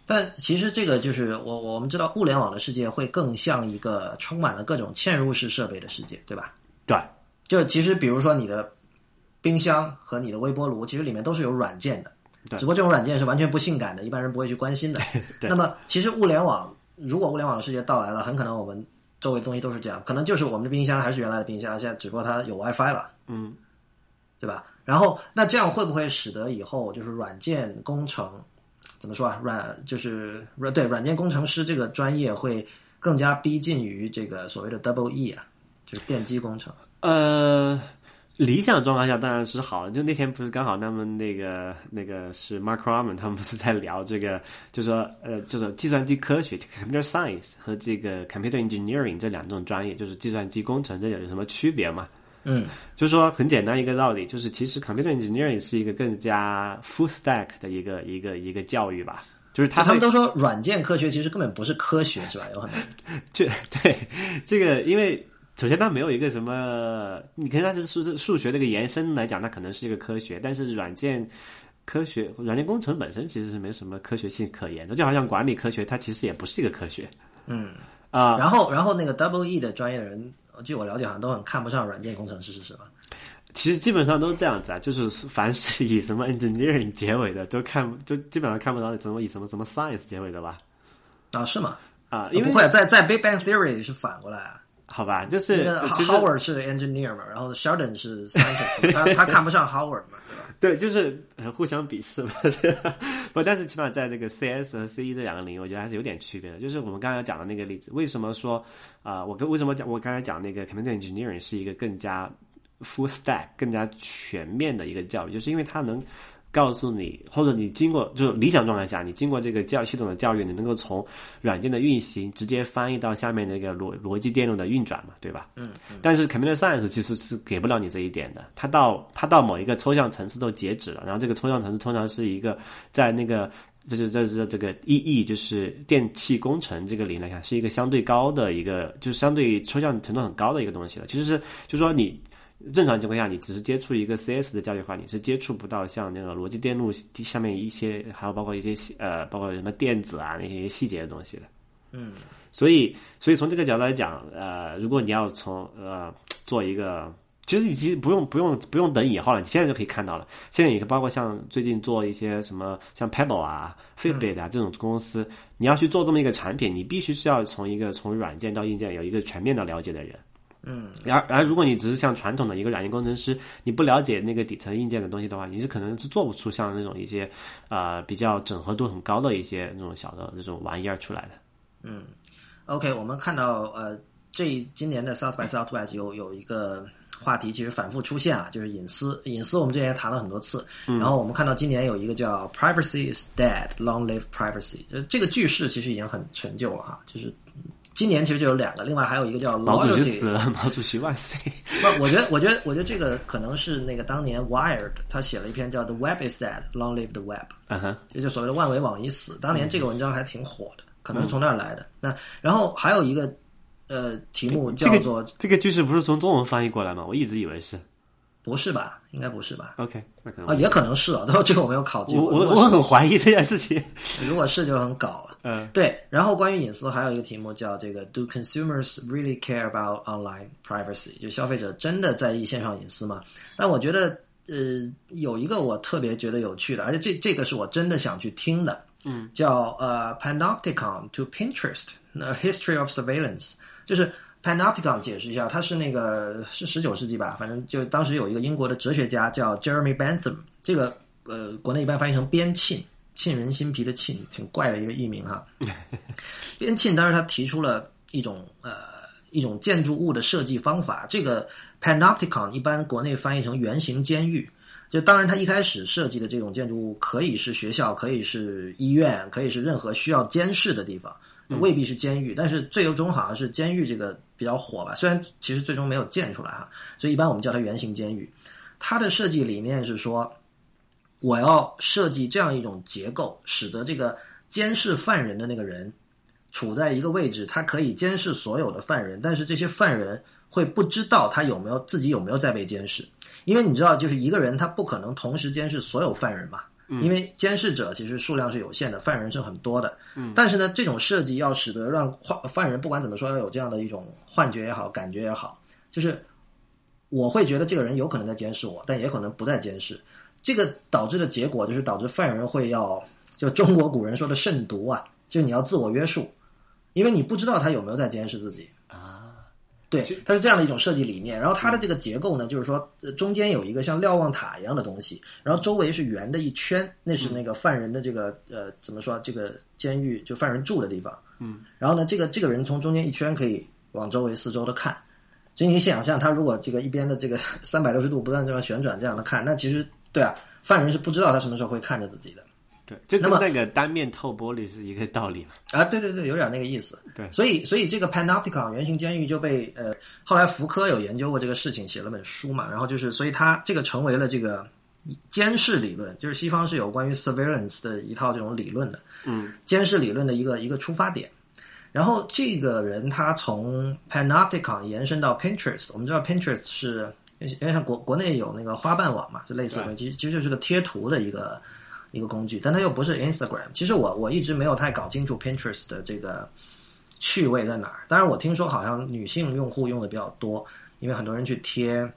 S1: 但其实这个就是我我们知道，物联网的世界会更像一个充满了各种嵌入式设备的世界，对吧？
S2: 对，
S1: 就其实比如说你的冰箱和你的微波炉，其实里面都是有软件的，
S2: 对
S1: 只不过这种软件是完全不性感的，一般人不会去关心的。
S2: 对
S1: 那么其实物联网，如果物联网的世界到来了，很可能我们周围的东西都是这样，可能就是我们的冰箱还是原来的冰箱，现在只不过它有 WiFi 了，
S2: 嗯，
S1: 对吧？然后那这样会不会使得以后就是软件工程怎么说啊？软就是软对软件工程师这个专业会更加逼近于这个所谓的 Double E 啊，就是电机工程。
S2: 呃，理想状况下当然是好的。就那天不是刚好他们那个那个是 Mark Gurman 他们不是在聊这个，就说呃，就是计算机科学 （computer science） 和这个 computer engineering 这两种专业，就是计算机工程这有什么区别嘛？
S1: 嗯
S2: 就是说很简单一个道理，就是其实 computer engineering 是一个更加 full stack 的一个一个一个教育吧。就是他会
S1: 他们都说软件科学其实根本不是科学，是吧？有很多 *laughs*
S2: 这对这个，因为首先它没有一个什么，你看它是数数学的一个延伸来讲，它可能是一个科学，但是软件科学、软件工程本身其实是没什么科学性可言的，就好像管理科学，它其实也不是一个科学
S1: 嗯。
S2: 啊。
S1: 然后，然后那个 Double E 的专业的人，据我了解，好像都很看不上软件工程师，是吧？
S2: 其实基本上都是这样子啊，就是凡是以什么 engineering 结尾的，都看就基本上看不到怎么以什么什么 science 结尾的吧？
S1: 啊，是吗？
S2: 啊，因为
S1: 不会，在在 Big Bang Theory 里是反过来啊。
S2: 好吧，就是其实
S1: Howard 是 engineer 嘛，然后 Sheldon 是 scientist，*laughs* 他他看不上 Howard 嘛，对吧？
S2: 对，就是呃互相鄙视嘛，对吧？*laughs* 不，但是起码在这个 CS 和 CE 这两个领域，我觉得还是有点区别的。就是我们刚才讲的那个例子，为什么说啊、我跟为什么讲我刚才讲那个 computer engineering 是一个更加 full stack、更加全面的一个教育，就是因为它能告诉你，或者你经过就是理想状态下，你经过这个教育系统的教育，你能够从软件的运行直接翻译到下面那个逻逻辑电路的运转嘛，对吧？
S1: 嗯，
S2: 但是 computer science 其实是给不了你这一点的，它到它到某一个抽象层次都截止了，然后这个抽象层次通常是一个在那个这是这是这个 EE 就是电气工程这个领域来看是一个相对高的一个，就是相对抽象程度很高的一个东西了。其实是就是说你正常情况下，你只是接触一个 CS 的教育的话，你是接触不到像那个逻辑电路下面一些，还有包括一些细呃，包括什么电子啊那些细节的东西的。
S1: 嗯，
S2: 所以，所以从这个角度来讲，呃，如果你要从呃做一个，其实你其实不用不用不用等以后了，你现在就可以看到了。现在也包括像最近做一些什么像 Pebble 啊、Fitbit 啊这种公司，你要去做这么一个产品，你必须是要从一个从软件到硬件有一个全面的了解的人。
S1: 嗯，
S2: 然而，而如果你只是像传统的一个软件工程师，你不了解那个底层硬件的东西的话，你是可能是做不出像那种一些呃比较整合度很高的一些那种小的那种玩意儿出来的。
S1: 嗯 OK，我们看到呃，这今年的 South by Southwest 有有一个话题，其实反复出现啊，就是隐私。隐私我们之前也谈了很多次，然后我们看到今年有一个叫 Privacy is dead, long live privacy，呃，这个句式其实已经很陈旧了哈，就是今年其实就有两个，另外还有一个叫
S2: 毛主席死了，*laughs* 毛主席万岁！
S1: 不，我觉得，我觉得，我觉得这个可能是那个当年 Wired 他写了一篇叫《The Web is Dead, Long Live the Web》，
S2: 嗯哼，
S1: 这就所谓的万维网已死。当年这个文章还挺火的，可能是从那儿来的。那然后还有一个呃题目叫做、
S2: 个这个句式不是从中文翻译过来吗？我一直以为是。
S1: 不是吧？应该不是吧
S2: ？OK，那可能
S1: 啊，也可能是啊，都 *laughs* 这个我没有考据
S2: 我
S1: 过。
S2: 我我很怀疑这件事情。*laughs*
S1: 如果是就很搞了。
S2: 嗯，
S1: 对，然后关于隐私还有一个题目叫这个 Do consumers really care about online privacy？就消费者真的在意线上隐私吗？但我觉得呃有一个我特别觉得有趣的，而且这这个是我真的想去听的，嗯，叫呃 Panopticon to Pinterest a History of Surveillance，就是 Panopticon 解释一下，它是那个是十九世纪吧，反正就当时有一个英国的哲学家叫 Jeremy Bentham，这个呃国内一般翻译成边沁。沁人心脾的沁，挺怪的一个译名哈。*laughs* 边沁当时他提出了一种呃一种建筑物的设计方法，这个 panopticon 一般国内翻译成圆形监狱。就当然他一开始设计的这种建筑物可以是学校，可以是医院，可以是任何需要监视的地方。未必是监狱，但是最终好像是监狱这个比较火吧。虽然其实最终没有建出来哈，所以一般我们叫它圆形监狱。它的设计理念是说，我要设计这样一种结构，使得这个监视犯人的那个人处在一个位置，他可以监视所有的犯人，但是这些犯人会不知道他有没有自己有没有在被监视，因为你知道，就是一个人他不可能同时监视所有犯人嘛，因为监视者其实数量是有限的，犯人是很多的，嗯但是呢，这种设计要使得让犯犯人不管怎么说要有这样的一种幻觉也好，感觉也好，就是我会觉得这个人有可能在监视我，但也可能不在监视。这个导致的结果就是导致犯人会要，就中国古人说的慎独啊，就是你要自我约束，因为你不知道他有没有在监视自己
S2: 啊。
S1: 对，它是这样的一种设计理念。然后它的这个结构呢，就是说中间有一个像瞭望塔一样的东西，然后周围是圆的一圈，那是那个犯人的这个呃怎么说？这个监狱就犯人住的地方。
S2: 嗯。
S1: 然后呢，这个这个人从中间一圈可以往周围四周的看，所以你想象他如果这个一边的这个三百六十度不断这样旋转这样的看，那其实。对啊，犯人是不知道他什么时候会看着自己的。
S2: 对，这跟那个单面透玻璃是一个道理嘛
S1: 啊，对对对，有点那个意思。
S2: 对，
S1: 所以所以这个 Panopticon 圆形监狱就被呃，后来福柯有研究过这个事情，写了本书嘛。然后就是，所以他这个成为了这个监视理论，就是西方是有关于 surveillance 的一套这种理论的。
S2: 嗯，
S1: 监视理论的一个一个出发点。然后这个人他从 Panopticon 延伸到 Pinterest，我们知道 Pinterest 是。因为像国国内有那个花瓣网嘛，就类似的，其实其实就是个贴图的一个一个工具，但它又不是 Instagram。其实我我一直没有太搞清楚 Pinterest 的这个趣味在哪儿。当然，我听说好像女性用户用的比较多，因为很多人去贴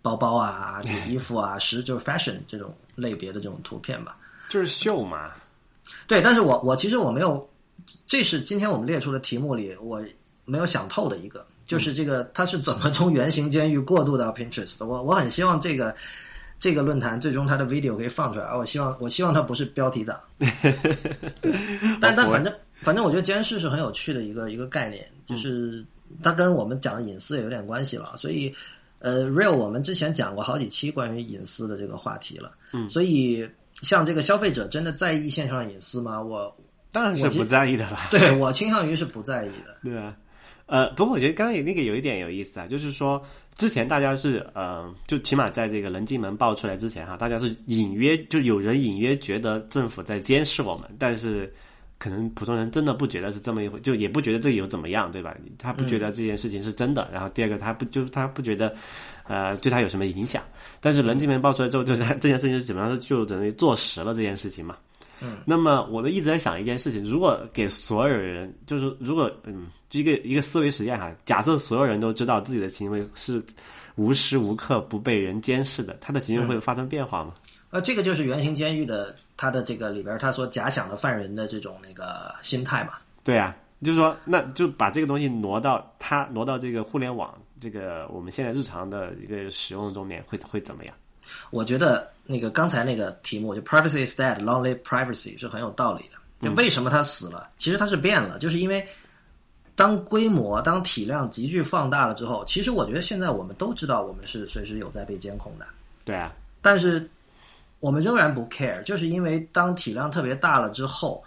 S1: 包包啊、衣服啊、*laughs* 时就是 fashion 这种类别的这种图片吧，
S2: 就是秀嘛。
S1: 对，但是我我其实我没有，这是今天我们列出的题目里我没有想透的一个。就是这个，它是怎么从圆形监狱过渡到 Pinterest 的？我我很希望这个这个论坛最终它的 video 可以放出来。我希望我希望它不是标题党。*laughs* 但但反正反正我觉得监视是很有趣的一个一个概念，就是它跟我们讲的隐私也有点关系了。所以呃，Real 我们之前讲过好几期关于隐私的这个话题了。
S2: 嗯，
S1: 所以像这个消费者真的在意线上隐私吗？我
S2: 当然是不在意的了。
S1: 对我倾向于是不在意的。
S2: 对啊。呃，不过我觉得刚刚那个有一点有意思啊，就是说之前大家是呃，就起码在这个人进门爆出来之前哈，大家是隐约就有人隐约觉得政府在监视我们，但是可能普通人真的不觉得是这么一回，就也不觉得这有怎么样，对吧？他不觉得这件事情是真的，然后第二个他不就他不觉得呃对他有什么影响，但是人进门爆出来之后，就是这件事情就基本上是就等于坐实了这件事情嘛。
S1: 嗯，
S2: 那么我呢一直在想一件事情，如果给所有人，就是如果嗯，就一个一个思维实验哈，假设所有人都知道自己的行为是无时无刻不被人监视的，他的行为会发生变化吗？
S1: 呃，这个就是圆形监狱的他的这个里边他所假想的犯人的这种那个心态嘛。
S2: 对啊，就是说，那就把这个东西挪到他挪到这个互联网这个我们现在日常的一个使用中面，会会怎么样？
S1: 我觉得那个刚才那个题目就 privacy is dead, long live privacy 是很有道理的。就为什么它死了？其实它是变了，就是因为当规模、当体量急剧放大了之后，其实我觉得现在我们都知道我们是随时有在被监控的。
S2: 对啊，
S1: 但是我们仍然不 care，就是因为当体量特别大了之后，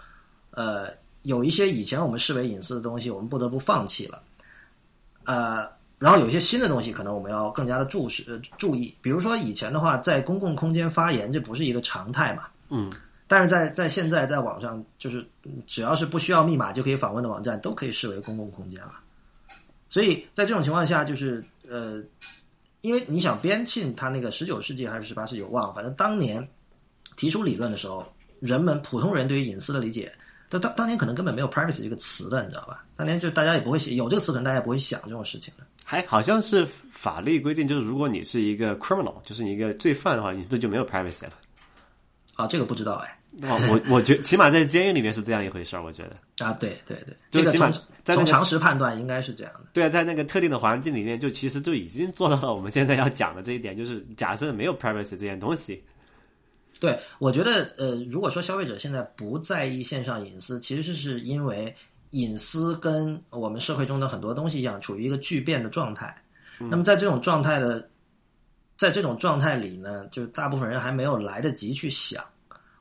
S1: 呃，有一些以前我们视为隐私的东西，我们不得不放弃了。呃。然后有一些新的东西，可能我们要更加的注视、呃注意。比如说以前的话，在公共空间发言，这不是一个常态嘛？
S2: 嗯。
S1: 但是在在现在，在网上，就是只要是不需要密码就可以访问的网站，都可以视为公共空间了。所以在这种情况下，就是呃，因为你想边沁他那个十九世纪还是十八世纪，我忘了，反正当年提出理论的时候，人们普通人对于隐私的理解。当当当年可能根本没有 privacy 这个词的，你知道吧？当年就大家也不会写有这个词，可能大家也不会想这种事情的。
S2: 还好像是法律规定，就是如果你是一个 criminal，就是你一个罪犯的话，你这就没有 privacy 了。
S1: 啊，这个不知道哎。
S2: 哦，我我觉起码在监狱里面是这样一回事儿，我觉得。
S1: 啊，对对对，这个从从常识判断应该是这样的。
S2: 对啊，在那个特定的环境里面，就其实就已经做到了我们现在要讲的这一点，就是假设没有 privacy 这件东西。
S1: 对，我觉得，呃，如果说消费者现在不在意线上隐私，其实是因为隐私跟我们社会中的很多东西一样，处于一个巨变的状态。那么在这种状态的，在这种状态里呢，就是大部分人还没有来得及去想，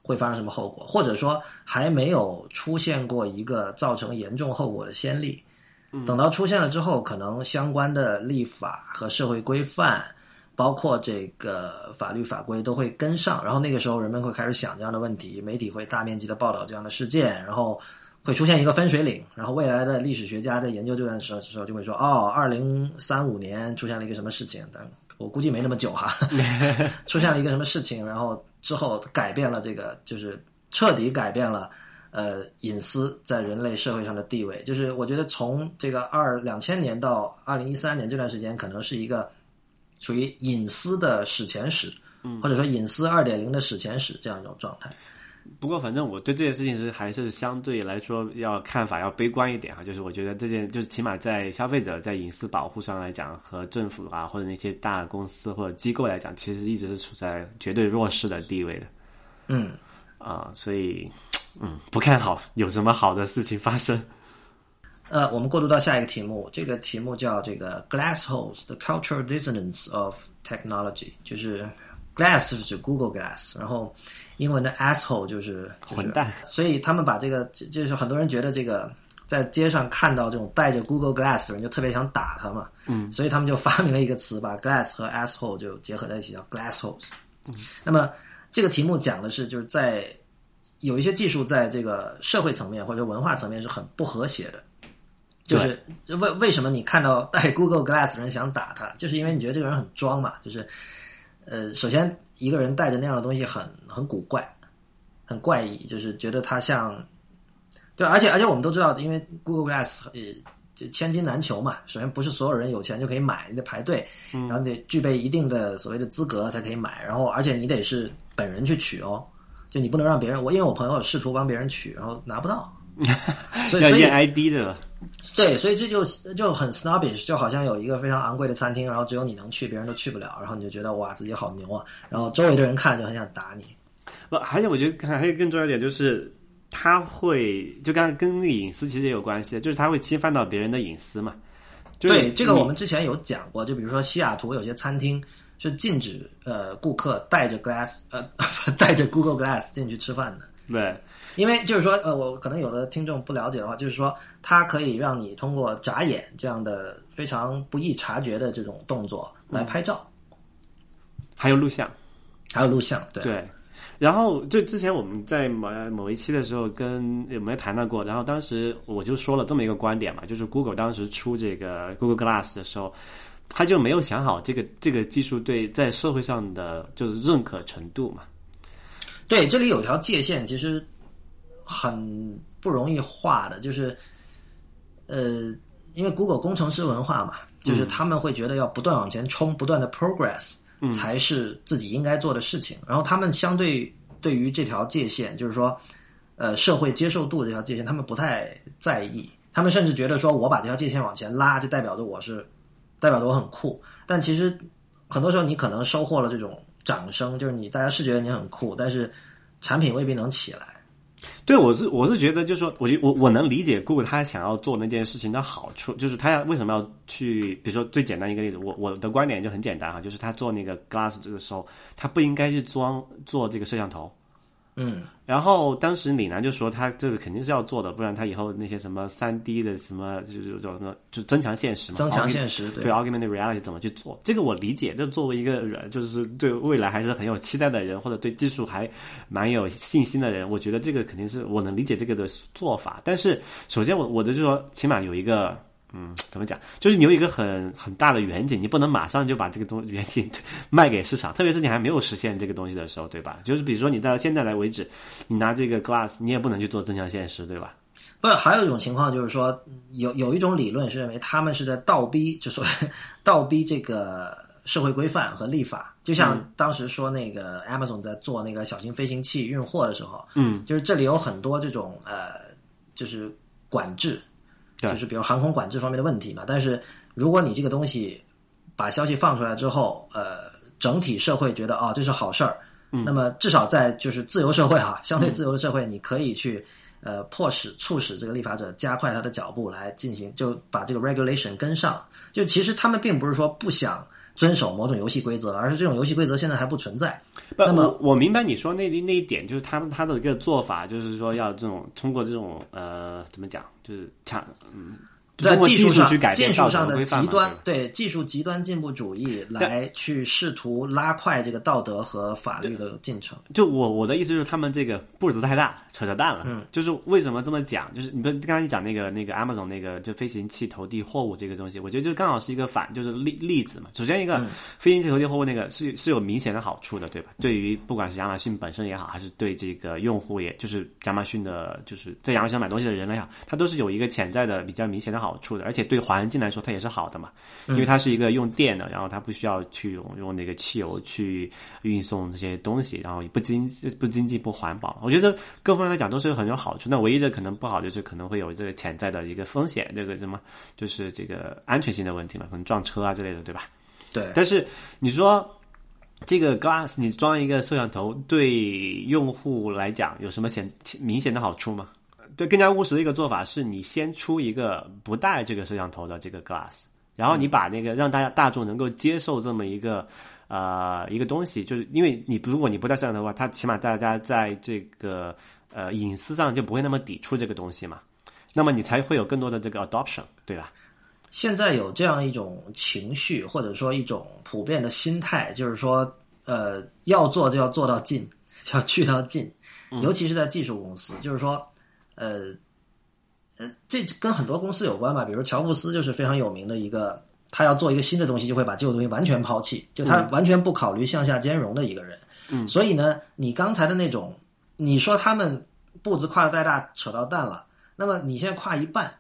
S1: 会发生什么后果，或者说还没有出现过一个造成严重后果的先例。等到出现了之后，可能相关的立法和社会规范，包括这个法律法规都会跟上。然后那个时候，人们会开始想这样的问题，媒体会大面积的报道这样的事件，然后会出现一个分水岭。然后未来的历史学家在研究这段时时候就会说：“哦，二零三五年出现了一个什么事情？”但我估计没那么久哈，*laughs* 出现了一个什么事情，然后之后改变了这个，就是彻底改变了。呃，隐私在人类社会上的地位，就是我觉得从这个二两千年到二零一三年这段时间，可能是一个属于隐私的史前史，嗯，或者说隐私二点零的史前史这样一种状态。
S2: 不过，反正我对这件事情是还是相对来说要看法要悲观一点啊，就是我觉得这件就是起码在消费者在隐私保护上来讲，和政府啊或者那些大公司或者机构来讲，其实一直是处在绝对弱势的地位的。
S1: 嗯，
S2: 啊，所以。嗯，不看好有什么好的事情发生。
S1: 呃，我们过渡到下一个题目，这个题目叫这个 “glass holes: the cultural dissonance of technology”，就是 “glass” 是指 Google Glass，然后英文的 “asshole” 就是
S2: 混蛋。
S1: 所以他们把这个，就是很多人觉得这个在街上看到这种戴着 Google Glass 的人，就特别想打他嘛。
S2: 嗯，
S1: 所以他们就发明了一个词，把 “glass” 和 “asshole” 就结合在一起，叫 “glass holes”。嗯，那么这个题目讲的是就是在。有一些技术在这个社会层面或者文化层面是很不和谐的，就是为为什么你看到戴 Google Glass 的人想打他，*laughs* 就是因为你觉得这个人很装嘛，就是呃，首先一个人戴着那样的东西很很古怪，很怪异，就是觉得他像对，而且而且我们都知道，因为 Google Glass 呃就千金难求嘛，首先不是所有人有钱就可以买，你得排队，然后得具备一定的所谓的资格才可以买，然后而且你得是本人去取哦。就你不能让别人，我因为我朋友试图帮别人取，然后拿不到，*laughs*
S2: 要验 ID 的。
S1: 对，所以这就就很 snobbish，就好像有一个非常昂贵的餐厅，然后只有你能去，别人都去不了，然后你就觉得哇自己好牛啊，然后周围的人看就很想打你。
S2: 不，而且我觉得还有更重要一点就是，他会就刚刚跟那个隐私其实也有关系，就是他会侵犯到别人的隐私嘛。
S1: 对，这个我们之前有讲过，就比如说西雅图有些餐厅。是禁止呃顾客带着 Glass 呃 *laughs* 带着 Google Glass 进去吃饭的。
S2: 对，
S1: 因为就是说呃我可能有的听众不了解的话，就是说它可以让你通过眨眼这样的非常不易察觉的这种动作来拍照，
S2: 还有录像，
S1: 还有录像，对。
S2: 对，然后就之前我们在某某一期的时候跟有没有谈到过？然后当时我就说了这么一个观点嘛，就是 Google 当时出这个 Google Glass 的时候。他就没有想好这个这个技术对在社会上的就是认可程度嘛？
S1: 对，这里有条界限，其实很不容易画的，就是呃，因为 Google 工程师文化嘛，就是他们会觉得要不断往前冲，不断的 progress 才是自己应该做的事情。然后他们相对对于这条界限，就是说呃社会接受度这条界限，他们不太在意。他们甚至觉得说，我把这条界限往前拉，就代表着我是。代表着我很酷，但其实很多时候你可能收获了这种掌声，就是你大家是觉得你很酷，但是产品未必能起来。
S2: 对，我是我是觉得，就是说，我我我能理解酷他想要做那件事情的好处，就是他要为什么要去，比如说最简单一个例子，我我的观点就很简单哈，就是他做那个 Glass 这个时候，他不应该去装做这个摄像头。
S1: 嗯，
S2: 然后当时李楠就说他这个肯定是要做的，不然他以后那些什么三 D 的什么就是叫什么就增强现实嘛，
S1: 增强现实
S2: 对 augmented reality 怎么去做？这个我理解，就作为一个人，就是对未来还是很有期待的人，或者对技术还蛮有信心的人，我觉得这个肯定是我能理解这个的做法。但是首先我我的就说起码有一个。嗯，怎么讲？就是你有一个很很大的远景，你不能马上就把这个东远景卖给市场，特别是你还没有实现这个东西的时候，对吧？就是比如说你到现在来为止，你拿这个 Glass，你也不能去做增强现实，对吧？
S1: 不，还有一种情况就是说，有有一种理论是认为他们是在倒逼，就说倒逼这个社会规范和立法。就像当时说那个 Amazon 在做那个小型飞行器运货的时候，
S2: 嗯，
S1: 就是这里有很多这种呃，就是管制。就是比如航空管制方面的问题嘛，但是如果你这个东西把消息放出来之后，呃，整体社会觉得啊这是好事儿，那么至少在就是自由社会哈，相对自由的社会，你可以去呃迫使促使这个立法者加快他的脚步来进行，就把这个 regulation 跟上。就其实他们并不是说不想遵守某种游戏规则，而是这种游戏规则现在还不存在。
S2: 不，
S1: 那么
S2: 我我明白你说那那一点，就是他们他的一个做法，就是说要这种通过这种呃怎么讲，就是抢嗯。
S1: 在
S2: 技
S1: 技术上
S2: 去改，变
S1: 技术上的极端
S2: 对
S1: 技术极端进步主义来去试图拉快这个道德和法律的进程。
S2: 就我我的意思就是他们这个步子太大，扯扯淡了。嗯，就是为什么这么讲？就是你不刚才你讲那个那个 Amazon 那个就飞行器投递货物这个东西，我觉得就刚好是一个反，就是例例子嘛。首先一个、飞行器投递货物那个是是有明显的好处的，对吧？对于不管是亚马逊本身也好，还是对这个用户也，就是亚马逊的，就是在亚马逊买东西的人来讲，它都是有一个潜在的比较明显的好处的，而且对环境来说它也是好的嘛，因为它是一个用电的，然后它不需要去用用那个汽油去运送这些东西，然后也不经不经济不环保。我觉得各方面来讲都是很有好处。那唯一的可能不好就是可能会有这个潜在的一个风险，这个什么就是这个安全性的问题嘛，可能撞车啊之类的，对吧？
S1: 对，
S2: 但是你说这个 Glass 你装一个摄像头，对用户来讲有什么显明显的好处吗？对，更加务实的一个做法是你先出一个不带这个摄像头的这个 Glass，然后你把那个让大家大众能够接受这么一个呃一个东西，就是因为你如果你不带摄像头的话，它起码大家在这个呃隐私上就不会那么抵触这个东西嘛，那么你才会有更多的这个 adoption，对吧？
S1: 现在有这样一种情绪，或者说一种普遍的心态，就是说，呃，要做就要做到尽，就 *laughs* 要去到尽，尤其是在技术公司，就是说，呃，呃，这跟很多公司有关吧，比如乔布斯就是非常有名的一个，他要做一个新的东西，就会把旧的东西完全抛弃，就他完全不考虑向下兼容的一个人。嗯，所以呢，你刚才的那种，你说他们步子跨的太大，扯到蛋了，那么你现在跨一半。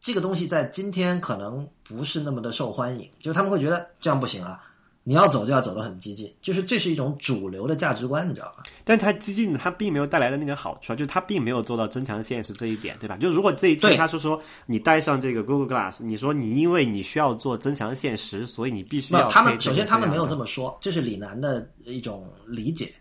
S1: 这个东西在今天可能不是那么的受欢迎，就是他们会觉得这样不行啊，你要走就要走得很激进，就是这是一种主流的价值观，你知道吧？
S2: 但他激进，他并没有带来的那个好处啊，就是他并没有做到增强现实这一点，对吧？就如果这一天
S1: 对
S2: 他说说你戴上这个 Google Glass，你说你因为你需要做增强现实，所以你必须要
S1: 他们首先他们没有这么说，这是李楠的一种理解，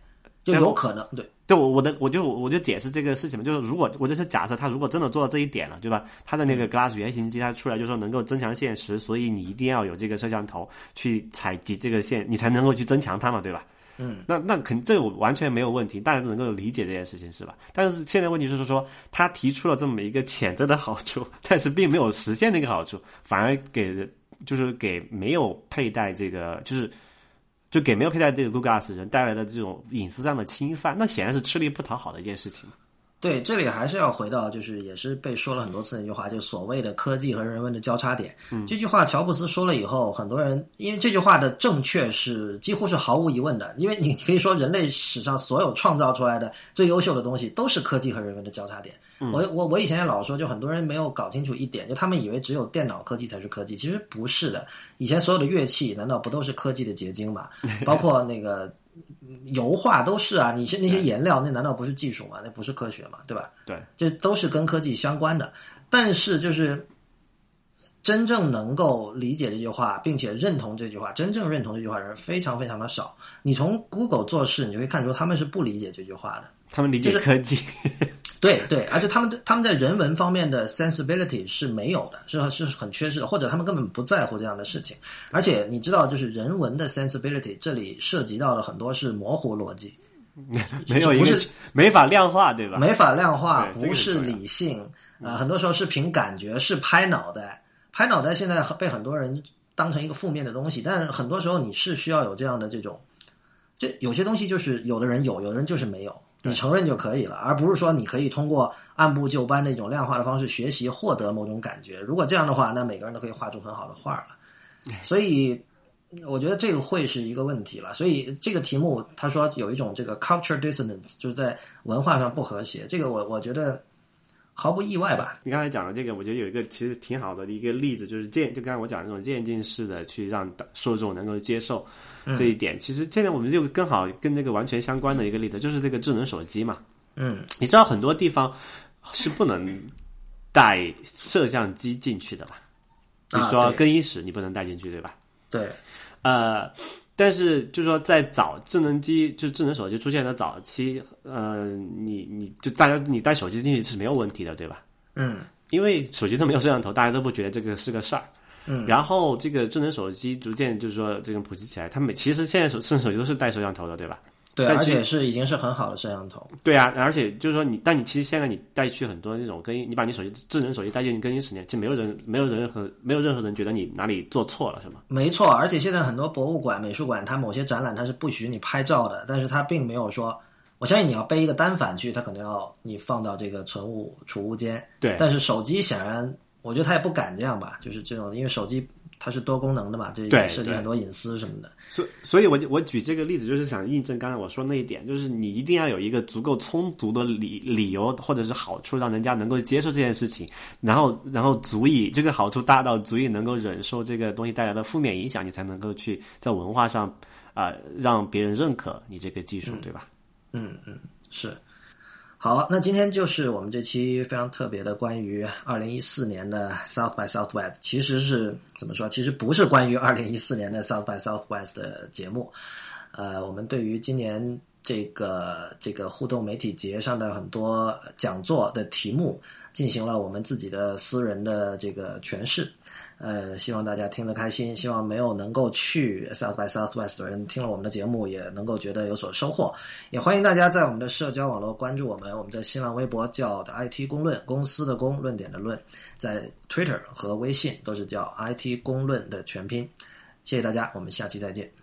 S1: 就有可能对。
S2: 对我我的我就我就解释这个事情嘛，就是如果我就是假设他如果真的做到这一点了，对吧？他的那
S1: 嗯
S2: 个 Glass 原型机它出来就说能够增强现实，所以你一定要有这个摄像头去采集这个线，你才能够去增强它嘛，对吧？
S1: 嗯，
S2: 那那肯这个完全没有问题，大家都能够理解这件事情是吧？但是现在问题就是说，他提出了这么一个潜在的好处，*laughs* 但是并没有实现那个好处，反而给就是给没有佩戴这个就是。就给没有佩戴这个 Google Glass 人带来的这种隐私上的侵犯，那显然是吃力不讨好的一件事情。
S1: 对，这里还是要回到，就是也是被说了很多次那句话，就所谓的科技和人文的交叉点。嗯，这句话乔布斯说了以后，很多人因为这句话的正确是几乎是毫无疑问的，因为你可以说人类史上所有创造出来的最优秀的东西都是科技和人文的交叉点。我我我以前也老说，就很多人没有搞清楚一点，就他们以为只有电脑科技才是科技，其实不是的。以前所有的乐器难道不都是科技的结晶吗？包括那个。油画都是啊，你是那些颜料，那难道不是技术吗？那不是科学吗？对吧？
S2: 对，
S1: 这都是跟科技相关的。但是就是真正能够理解这句话，并且认同这句话，真正认同这句话的人非常非常的少。你从 Google 做事，你就会看出他们是不理解这句话的。
S2: 他们理解科技，
S1: 对对，而且他们他们在人文方面的 sensibility 是没有的，是是很缺失的，或者他们根本不在乎这样的事情。而且你知道，就是人文的 sensibility 这里涉及到的很多是模糊逻辑，*laughs*
S2: 没有一个
S1: 不是
S2: 没法量化，对吧？
S1: 没法量化，不是理性，呃，很多时候是凭感觉，是拍脑袋。拍脑袋现在被很多人当成一个负面的东西，但是很多时候你是需要有这样的这种，这有些东西就是有的人有，有的人就是没有，你承认就可以了，而不是说你可以通过按部就班的一种量化的方式学习获得某种感觉。如果这样的话，那每个人都可以画出很好的画了。*laughs* 所以。我觉得这个会是一个问题了，所以这个题目他说有一种这个 culture dissonance，就是在文化上不和谐，这个我我觉得毫不意外吧。
S2: 你刚才讲的这个，我觉得有一个其实挺好的一个例子，就是渐就刚才我讲的这种渐进式的去让受众能够接受这一点。其实现在我们就更好跟这个完全相关的一个例子，就是这个智能手机嘛。
S1: 嗯，
S2: 你知道很多地方是不能带摄像机进去的吧？比如说更衣室你不能带进去，对吧？
S1: 对，
S2: 呃，但是就是说，在早智能机就智能手机出现的早期，呃，你你就大家你带手机进去是没有问题的，对吧？
S1: 嗯，
S2: 因为手机都没有摄像头，大家都不觉得这个是个事儿。嗯，然后这个智能手机逐渐就是说这个普及起来，他们其实现在手智能手机都是带摄像头的，对吧？
S1: 对，而且是已经是很好的摄像头。
S2: 对啊，而且就是说你，但你其实现在你带去很多那种更新，你把你手机智能手机带进去更新十年，其实没有人没有任何没有任何人觉得你哪里做错了，是吗？
S1: 没错，而且现在很多博物馆、美术馆，它某些展览它是不许你拍照的，但是它并没有说，我相信你要背一个单反去，它可能要你放到这个存物储物间。
S2: 对，
S1: 但是手机显然，我觉得他也不敢这样吧，就是这种，因为手机。它是多功能的嘛，这涉及很多隐私什么的。
S2: 所所以，我我举这个例子，就是想印证刚才我说那一点，就是你一定要有一个足够充足的理理由或者是好处，让人家能够接受这件事情，然后然后足以这个好处大到足以能够忍受这个东西带来的负面影响，你才能够去在文化上啊让别人认可你这个技术，对吧？
S1: 嗯嗯，是。好，那今天就是我们这期非常特别的关于二零一四年的 South by Southwest，其实是怎么说？其实不是关于二零一四年的 South by Southwest 的节目。呃，我们对于今年这个这个互动媒体节上的很多讲座的题目，进行了我们自己的私人的这个诠释。呃，希望大家听得开心，希望没有能够去 South by Southwest 的人听了我们的节目也能够觉得有所收获。也欢迎大家在我们的社交网络关注我们，我们在新浪微博叫的 IT 公论，公司的公，论点的论，在 Twitter 和微信都是叫 IT 公论的全拼。谢谢大家，我们下期再见。